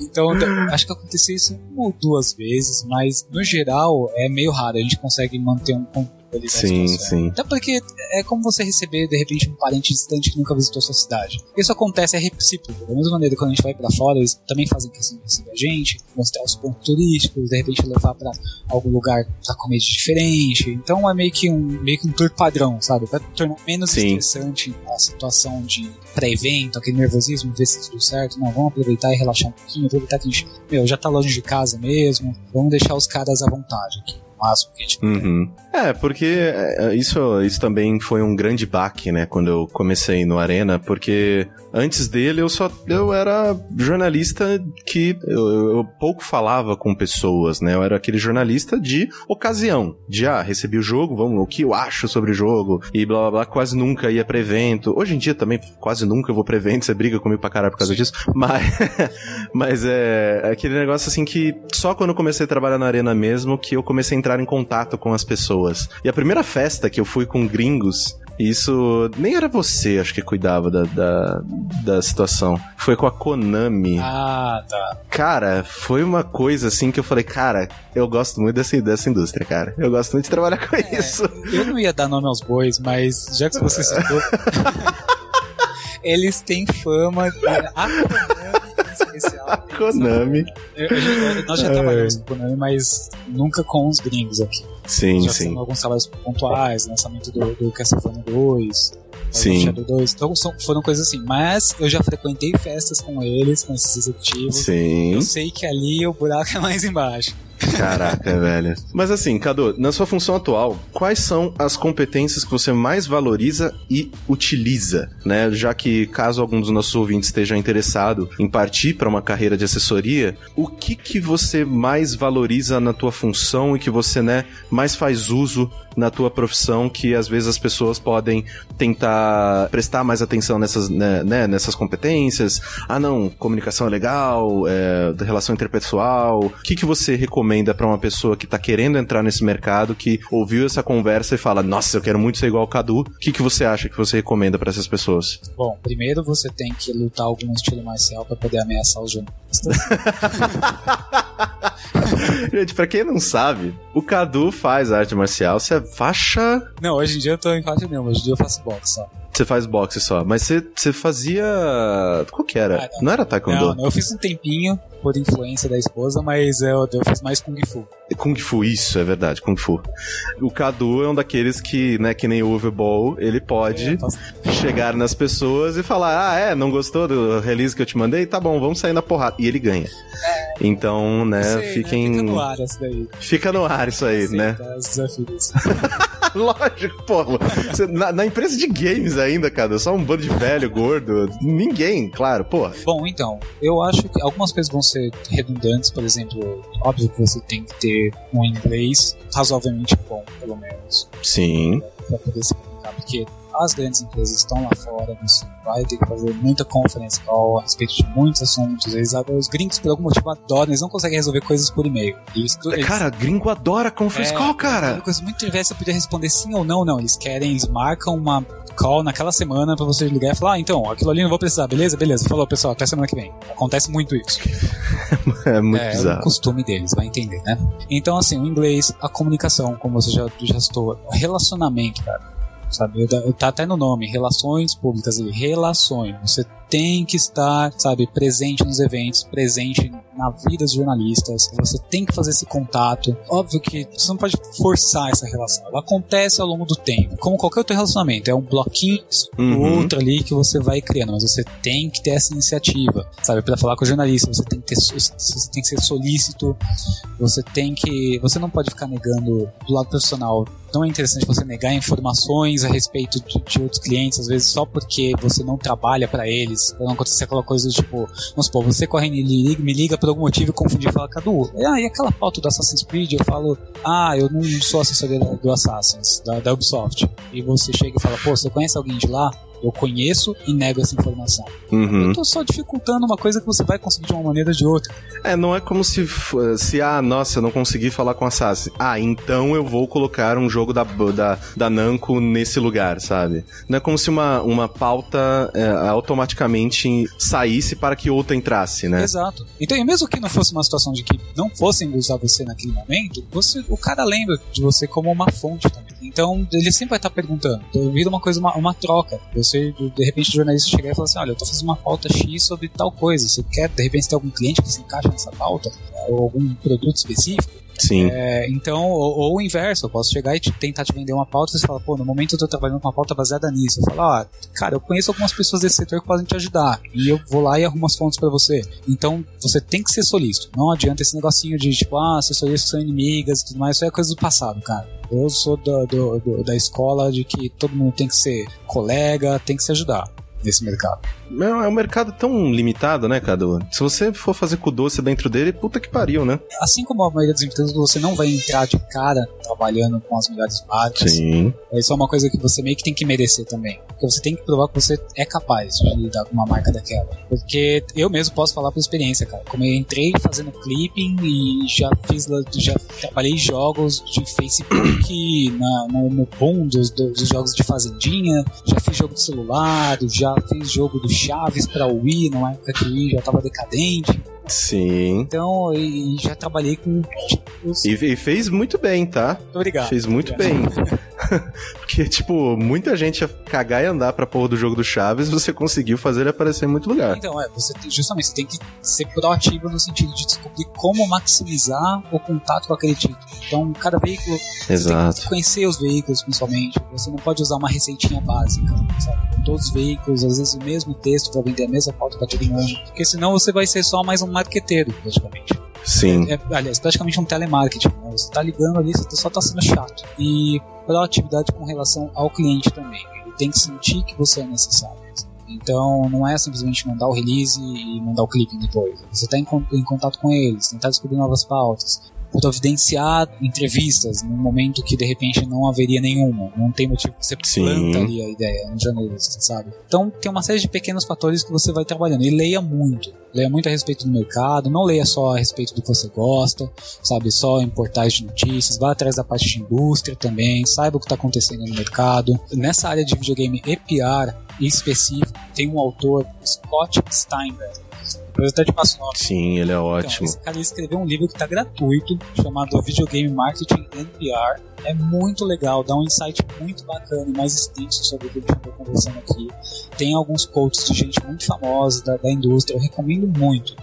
Então, acho que aconteceu isso uma ou duas vezes, mas no geral é meio raro. A gente consegue manter um sim, sim. Até porque é como você receber, de repente, um parente distante que nunca visitou sua cidade. Isso acontece, é recíproco. Da mesma maneira quando a gente vai para fora, eles também fazem questão de receber a gente, mostrar os pontos turísticos, de repente levar para algum lugar pra comer de diferente. Então é meio que um, meio que um tour padrão, sabe? Pra tornar menos Sim. estressante a situação de pré-evento, aquele nervosismo, ver se tudo certo. Não, vamos aproveitar e relaxar um pouquinho, aproveitar que a gente, meu, já tá longe de casa mesmo, vamos deixar os caras à vontade aqui. Máximo que a gente uhum. É, porque é, isso, isso também foi um grande baque, né, quando eu comecei no Arena, porque antes dele eu só eu era jornalista que eu, eu, pouco falava com pessoas, né? Eu era aquele jornalista de ocasião, de ah, recebi o jogo, vamos, o que eu acho sobre o jogo e blá blá blá, quase nunca ia pra evento. Hoje em dia também quase nunca eu vou pra evento, você briga comigo pra caralho por causa disso, [laughs] mas mas é aquele negócio assim que só quando eu comecei a trabalhar na Arena mesmo que eu comecei a entrar em contato com as pessoas. E a primeira festa que eu fui com gringos, isso nem era você, acho que cuidava da, da, da, situação. Foi com a Konami. Ah, tá. Cara, foi uma coisa assim que eu falei, cara, eu gosto muito dessa, dessa indústria, cara. Eu gosto muito de trabalhar com é, isso. Eu não ia dar nome aos bois, mas já que você citou. [laughs] eles têm fama de. [laughs] A Konami especial. [laughs] Konami. Eu, eu, nós já trabalhamos com Konami, mas nunca com os gringos aqui. Sim, já sim. alguns trabalhos pontuais, lançamento do, do Castlevania 2, Sim. Shadow 2, então são, foram coisas assim. Mas eu já frequentei festas com eles, com esses executivos. Sim. Eu sei que ali o buraco é mais embaixo. Caraca, [laughs] velho. Mas assim, Cadu, na sua função atual, quais são as competências que você mais valoriza e utiliza, né? Já que caso algum dos nossos ouvintes esteja interessado em partir para uma carreira de assessoria, o que que você mais valoriza na tua função e que você, né, mais faz uso na tua profissão que às vezes as pessoas podem tentar prestar mais atenção nessas, né, né nessas competências. Ah, não, comunicação é legal, é, relação interpessoal. O que que você recomenda para uma pessoa que tá querendo entrar nesse mercado, que ouviu essa conversa e fala: "Nossa, eu quero muito ser igual ao Cadu"? O que que você acha que você recomenda para essas pessoas? Bom, primeiro você tem que lutar algum estilo marcial para poder ameaçar os jornalistas. [laughs] Gente, pra quem não sabe, o Cadu faz arte marcial. Você é faixa. Não, hoje em dia eu tô em faixa nenhuma, hoje em dia eu faço boxe só. Você faz boxe só, mas você, você fazia. Qual que era? Ah, não. não. era Taekwondo? Não, não, eu fiz um tempinho por influência da esposa, mas eu, eu fiz mais Kung Fu. Kung Fu, isso, é verdade, Kung Fu. O Cadu é um daqueles que, né, que nem o Overball, ele pode é, chegar nas pessoas e falar: ah, é, não gostou do release que eu te mandei? Tá bom, vamos sair na porrada. E ele ganha. É. Então, né, sei, fiquem. Né? Fica no ar isso daí. Fica no ar isso aí, né? Os desafios. [laughs] [laughs] Lógico, pô. Na, na, empresa de games ainda, cara, só um bando de velho, gordo. Ninguém, claro, pô. Bom, então, eu acho que algumas coisas vão ser redundantes, por exemplo, óbvio que você tem que ter um inglês razoavelmente bom, pelo menos. Sim. Pra poder se comunicar, porque as grandes empresas estão lá fora, você vai ter que fazer muita conference call a respeito de muitos assuntos. Eles, os gringos, por algum motivo, adoram, eles não conseguem resolver coisas por e-mail. Eles, eles, cara, gringo adora conference é, call, cara. Coisa muito diversa, poder responder sim ou não, não. Eles querem, eles marcam uma call naquela semana pra você ligar e falar, ah, então, aquilo ali não vou precisar, beleza? Beleza. Falou, pessoal, até semana que vem. Acontece muito isso. [laughs] é muito é, bizarro. É o costume deles, vai entender, né? Então, assim, o inglês, a comunicação, como você já, já estou, relacionamento, cara sabe? Tá até no nome, relações públicas, relações. Você tem que estar, sabe, presente nos eventos, presente na vida dos jornalistas. Você tem que fazer esse contato. Óbvio que você não pode forçar essa relação. Ela acontece ao longo do tempo. Como qualquer outro relacionamento. É um bloquinho uhum. outro ali que você vai criando. Mas você tem que ter essa iniciativa, sabe? Para falar com o jornalista, você tem que ter, você tem que ser solícito. Você tem que, você não pode ficar negando do lado profissional. Não é interessante você negar informações a respeito de, de outros clientes, às vezes só porque você não trabalha para eles, pra não acontecer aquela coisa do tipo, vamos supor, você corre me liga, me liga por algum motivo e confundir e fala, Cadu, ah, e aquela pauta do Assassin's Creed? Eu falo, ah, eu não sou assessoria do Assassin's, da, da Ubisoft. E você chega e fala, pô, você conhece alguém de lá? Eu conheço e nego essa informação. Uhum. Eu tô só dificultando uma coisa que você vai conseguir de uma maneira ou de outra. É, não é como se, se ah, nossa, eu não consegui falar com a Assassin. Ah, então eu vou colocar um jogo da, da, da Namco nesse lugar, sabe? Não é como se uma, uma pauta é, automaticamente saísse para que outra entrasse, né? Exato. Então, e mesmo que não fosse uma situação de que não fossem usar você naquele momento, você, o cara lembra de você como uma fonte também. Então, ele sempre vai estar perguntando. Então, vira uma coisa, uma, uma troca. Você você, de repente, o jornalista chegar e falar assim: olha, eu tô fazendo uma pauta X sobre tal coisa. Você quer, de repente, ter algum cliente que se encaixa nessa pauta? Ou algum produto específico? Sim. É, então, ou, ou, o inverso, eu posso chegar e te, tentar te vender uma pauta e você fala, pô, no momento eu tô trabalhando com uma pauta baseada nisso. Eu falo, ah, cara, eu conheço algumas pessoas desse setor que podem te ajudar. E eu vou lá e arrumo as fontes para você. Então, você tem que ser solícito. Não adianta esse negocinho de, tipo, ah, assessorias são inimigas e tudo mais. Isso é coisa do passado, cara. Eu sou do, do, do, da escola de que todo mundo tem que ser colega, tem que se ajudar nesse mercado. É, é um mercado tão limitado, né, Cadu? Se você for fazer com doce dentro dele, puta que pariu, né? Assim como a maioria dos empresas, você não vai entrar de cara trabalhando com as melhores marcas. Sim. Isso é uma coisa que você meio que tem que merecer também. Porque você tem que provar que você é capaz de lidar com uma marca daquela. Porque eu mesmo posso falar por experiência, cara. Como eu entrei fazendo clipping e já fiz, já trabalhei jogos de Facebook na, no, no boom dos, dos jogos de fazendinha, já fiz jogo de celular, já fiz jogo do Chaves para o Wii, numa época que o Wii já estava decadente. Sim. Então, e já trabalhei com. E, e, fez muito bem, tá? Muito obrigado. Fez muito obrigado. bem. [laughs] Porque, tipo, muita gente ia cagar e andar pra porra do jogo do Chaves, você conseguiu fazer ele aparecer em muito lugar. Então, é, você justamente você tem que ser proativo no sentido de descobrir como maximizar o contato com aquele título. Então, cada veículo Exato. você tem que conhecer os veículos, principalmente. Você não pode usar uma receitinha básica, sabe? Com todos os veículos, às vezes o mesmo texto para vender a mesma foto para todo mundo. Porque senão você vai ser só mais um marqueteiro, praticamente. Sim. É, aliás, praticamente um telemarketing. Né? Você tá ligando ali, você só tá sendo chato. E proatividade com relação ao cliente também. Ele tem que sentir que você é necessário. Então não é simplesmente mandar o release e mandar o clipe depois. Você está em, em, contato com eles, tentar descobrir novas pautas, providenciar entrevistas num momento que de repente não haveria nenhuma. Não tem motivo que você Sim. planta ali a ideia no jornalista, sabe? Então tem uma série de pequenos fatores que você vai trabalhando. E leia muito. Leia muito a respeito do mercado, não leia só a respeito do que você gosta, sabe? Só em portais de notícias, vá atrás da parte de indústria também, saiba o que está acontecendo no mercado. Nessa área de videogame e PR em específico, tem um autor, Scott Steinberg, depois até te passo o nome. Sim, ele é Então, ótimo. esse cara escreveu um livro que está gratuito, chamado Videogame Marketing and PR. É muito legal, dá um insight muito bacana e mais extenso sobre o que a gente está conversando aqui. Tem alguns quotes de gente muito famosa da, da indústria, eu recomendo muito.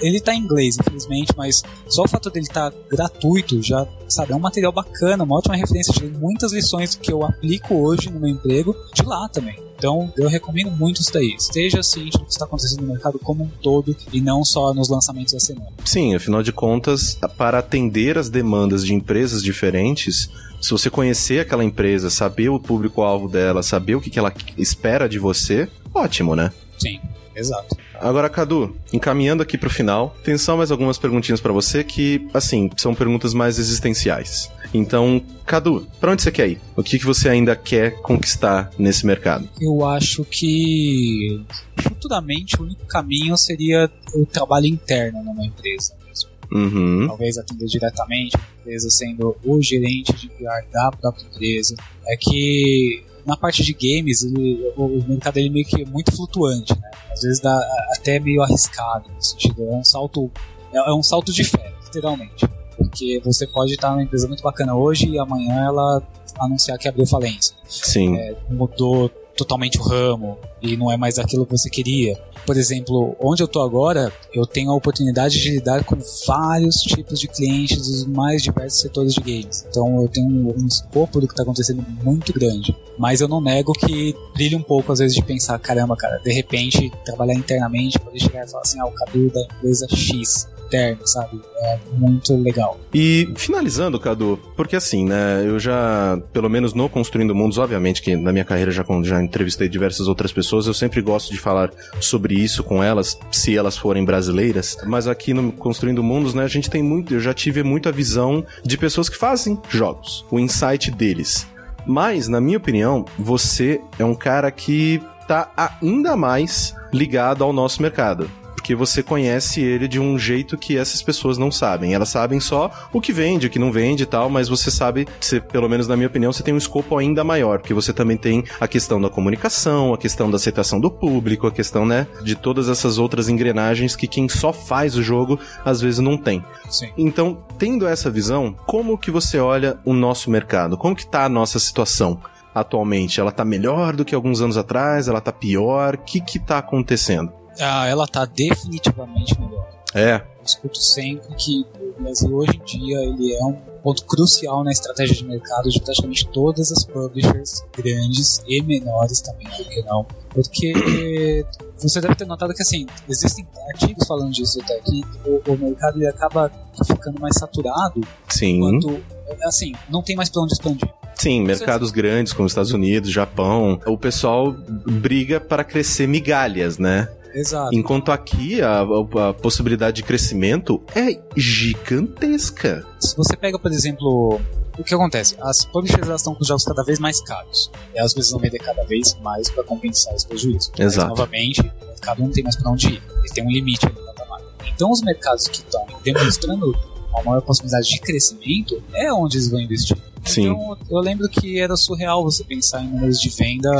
Ele está em inglês, infelizmente, mas só o fato dele estar gratuito já, sabe, é um material bacana, uma ótima referência. Tirei muitas lições que eu aplico hoje no meu emprego de lá também. Então, eu recomendo muito isso daí. Esteja ciente do que está acontecendo no mercado como um todo e não só nos lançamentos da semana. Sim, afinal de contas, para atender as demandas de empresas diferentes, se você conhecer aquela empresa, saber o público-alvo dela, saber o que ela espera de você, ótimo, né? Sim, exato. Agora, Cadu, encaminhando aqui pro final, tem só mais algumas perguntinhas pra você que, assim, são perguntas mais existenciais. Então, Cadu, pra onde você quer ir? O que, que você ainda quer conquistar nesse mercado? Eu acho que futuramente o único caminho seria o trabalho interno numa empresa mesmo. Uhum. Talvez atender diretamente a empresa sendo o gerente de PR da própria empresa. É que na parte de games, ele- o, o mercado ele meio que é muito flutuante, né? Às vezes dá até meio arriscado, no sentido, é um salto, é, é um salto de fé, literalmente. Porque você pode estar numa empresa muito bacana hoje e amanhã ela anunciar que abriu falência Sim. mudou totalmente o ramo e não é mais aquilo que você queria. Por exemplo, onde eu tô agora, eu tenho a oportunidade de lidar com vários tipos de clientes dos mais diversos setores de games. Então eu tenho um, um escopo do que tá acontecendo muito grande. Mas eu não nego que brilha um pouco às vezes de pensar, caramba, cara, de repente trabalhar internamente, poder chegar e falar assim, ah, o Cadu da empresa X, interno, sabe? É muito legal. E finalizando, Cadu, porque assim, né, eu já, pelo menos no Construindo Mundos, obviamente que na minha carreira já, já entrevistei diversas outras pessoas, eu sempre gosto de falar sobre isso com elas, se elas forem brasileiras, mas aqui no Construindo Mundos, né, a gente tem muito, eu já tive muita visão de pessoas que fazem jogos, o insight deles. Mas, na minha opinião, você é um cara que tá ainda mais ligado ao nosso mercado porque você conhece ele de um jeito que essas pessoas não sabem. Elas sabem só o que vende, o que não vende e tal, mas você sabe, você, pelo menos na minha opinião, você tem um escopo ainda maior, porque você também tem a questão da comunicação, a questão da aceitação do público, a questão, né, de todas essas outras engrenagens que quem só faz o jogo às vezes não tem. Sim. Então, tendo essa visão, como que você olha o nosso mercado? Como que tá a nossa situação? Atualmente, ela tá melhor do que alguns anos atrás? Ela tá pior? O que que tá acontecendo? Ah, ela tá definitivamente melhor. É, Eu escuto sempre que o Brasil hoje em dia ele é um ponto crucial na estratégia de mercado de praticamente todas as publishers grandes e menores também, por que não? Porque [clears throat] você deve ter notado que assim, existem artigos falando disso até que o, o mercado ele acaba ficando mais saturado sim. quando assim, não tem mais pra onde expandir. Sim, mercados grandes como Estados Unidos, Japão, o pessoal briga para crescer migalhas, né? Exato. Enquanto aqui a, a- a possibilidade de crescimento é gigantesca. Se você pega, por exemplo, o que acontece? As publishers estão com os jogos cada vez mais caros. E elas precisam vender cada vez mais para compensar esse prejuízo. Exato. Mas, novamente, o mercado não tem mais para onde ir. Ele tem um limite ali no patamar. Então, os mercados que estão demonstrando uma maior possibilidade de crescimento é onde eles vão investir. Sim. Então, eu lembro que era surreal você pensar em números de venda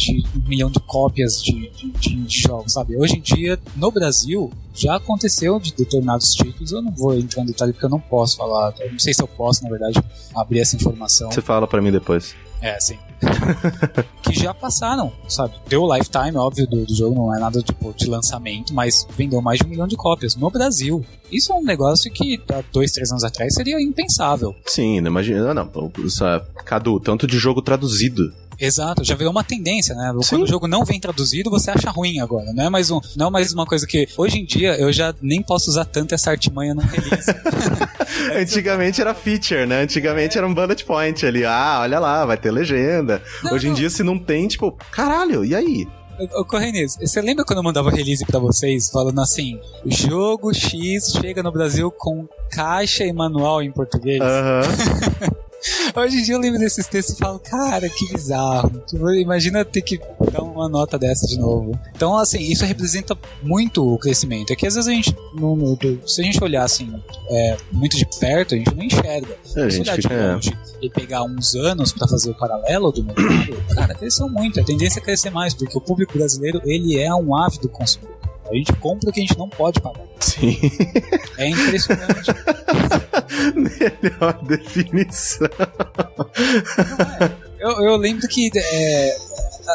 de um milhão de cópias de, de, de- jogos, sabe? Hoje em dia, no Brasil, já aconteceu de determinados títulos. Eu não vou entrar em detalhe porque eu não posso falar. Eu não sei se eu posso, na verdade, abrir essa informação. Você fala para mim depois. É, sim. [laughs] que já passaram, sabe? Deu o lifetime, óbvio, do, do, jogo, não é nada tipo de lançamento, mas vendeu mais de um milhão de cópias no Brasil. Isso é um negócio que há dois, três anos atrás seria impensável. Sim, não imagina, não, não. Cadu, tanto de jogo traduzido Exato, já virou uma tendência, né? Sim. Quando o jogo não vem traduzido, você acha ruim agora. Não é mais um, não é mais uma coisa que hoje em dia eu já nem posso usar tanto essa artimanha no release. [laughs] Antigamente era feature, né? Antigamente era um bullet point ali. Ah, olha lá, vai ter legenda. Não, hoje em não. dia se não tem, tipo, caralho, e aí? Ô, Correnes, você lembra quando eu mandava release pra vocês falando assim: jogo X chega no Brasil com caixa e manual em português? Aham. Uhum. [laughs] Hoje em dia eu lembro desses textos e falo, cara, que bizarro. Tipo, imagina ter que dar uma nota dessa de novo. Então, assim, isso representa muito o crescimento. É que às vezes a gente, não, se a gente olhar assim, é, muito de perto, a gente não enxerga. É, se olhar de longe é. e pegar uns anos para fazer o paralelo do mercado, cara, cresceu muito. A tendência é crescer mais, porque o público brasileiro, ele é um ávido consumidor. A gente compra o que a gente não pode pagar. Sim. É impressionante. [laughs] Melhor definição. É. Eu, eu, lembro que é,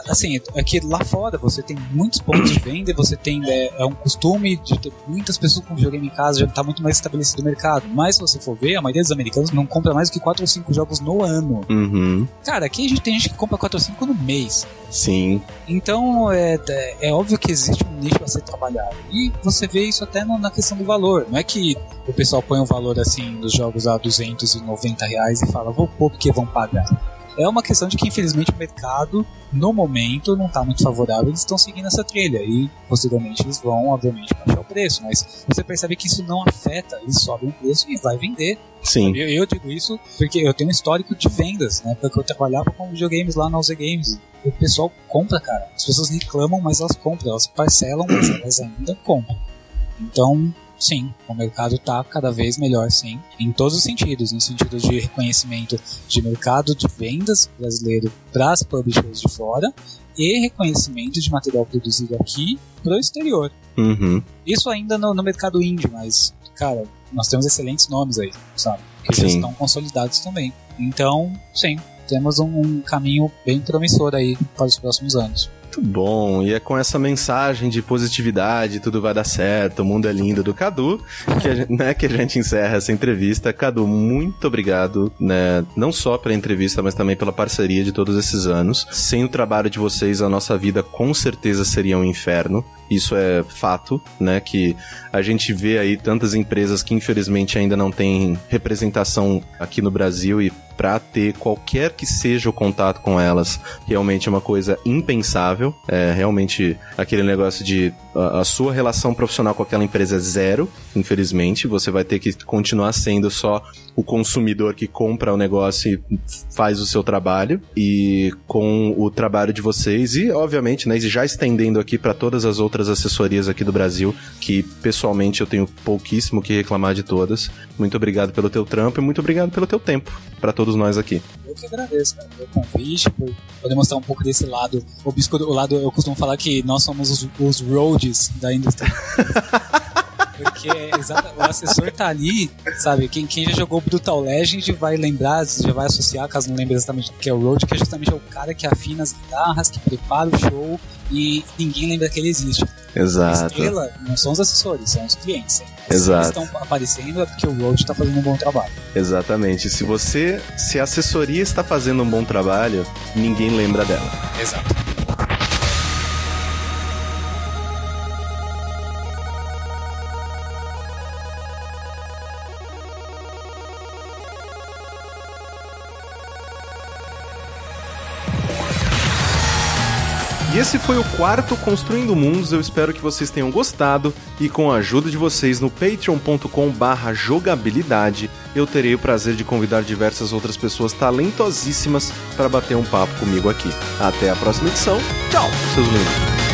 assim, aqui lá fora você tem muitos pontos de venda, você tem é, é, um costume de ter muitas pessoas com videogame em casa, já está muito mais estabelecido o mercado. Mas se você for ver, a maioria dos americanos não compra mais do que 4 ou 5 jogos no ano. Uhum. Cara, aqui a gente tem gente que compra 4 ou 5 no mês. Sim. Então é, é, é óbvio que existe um nicho a ser trabalhado. E você vê isso até no, na questão do valor. Não é que o pessoal põe um valor assim dos jogos a 290 reais e fala, vou pôr porque vão pagar. É uma questão de que, infelizmente, o mercado, no momento, não está muito favorável. Eles estão seguindo essa trilha. E, posteriormente, eles vão, obviamente, baixar o preço. Mas você percebe que isso não afeta. Eles sobem o preço e vai vender. Sim. Eu, eu, digo isso porque eu tenho um histórico de vendas, né? Porque eu trabalhava com videogames lá na UZ Games. O pessoal compra, cara. As pessoas reclamam, mas elas compram. Elas parcelam, mas elas ainda compram. Então, sim, o mercado está cada vez melhor, sim, em todos os sentidos, no sentido de reconhecimento de mercado de vendas brasileiro para as publishers de fora e reconhecimento de material produzido aqui para o exterior. Uhum. Isso ainda no, no, mercado indie, mas, cara, nós temos excelentes nomes aí, sabe? Que sim. já estão consolidados também. Então, sim, temos um, um caminho bem promissor aí para os próximos anos. Muito bom. E é com essa mensagem de positividade, tudo vai dar certo, o mundo é lindo do Cadu, que a, né, que a gente encerra essa entrevista. Cadu, muito obrigado, né, não só pela entrevista, mas também pela parceria de todos esses anos. Sem o trabalho de vocês, a nossa vida com certeza seria um inferno. Isso é fato, né? Que a gente vê aí tantas empresas que infelizmente ainda não têm representação aqui no Brasil e para ter qualquer que seja o contato com elas, realmente é uma coisa impensável. É realmente aquele negócio de a, a, sua relação profissional com aquela empresa é zero, infelizmente. Você vai ter que continuar sendo só o consumidor que compra o negócio e faz o seu trabalho. E com o trabalho de vocês, e obviamente, né, já estendendo aqui para todas as outras assessorias aqui do Brasil, que pessoalmente eu tenho pouquíssimo que reclamar de todas. Muito obrigado pelo teu trampo e muito obrigado pelo teu tempo para todos nós aqui. Eu que agradeço, cara, pelo convite, por poder mostrar um pouco desse lado obscuro. O lado, eu costumo falar que nós somos os, os roads da indústria. [laughs] Porque exato, o assessor tá ali, sabe? Quem, quem já jogou Brutal Legend vai lembrar, já vai associar, caso não lembre exatamente o que é o Road, que é justamente o cara que afina as guitarras, que prepara o show e ninguém lembra que ele existe. Exato. A estrela não são os assessores, são os clientes. Exato. Se eles estão aparecendo é porque o Road está fazendo um bom trabalho. Exatamente. Se você, se a assessoria está fazendo um bom trabalho, ninguém lembra dela. Exato. Esse foi o quarto Construindo Mundos. Eu espero que vocês tenham gostado e com a ajuda de vocês no patreon.com/jogabilidade, eu terei o prazer de convidar diversas outras pessoas talentosíssimas para bater um papo comigo aqui. Até a próxima edição. Tchau, seus lindos.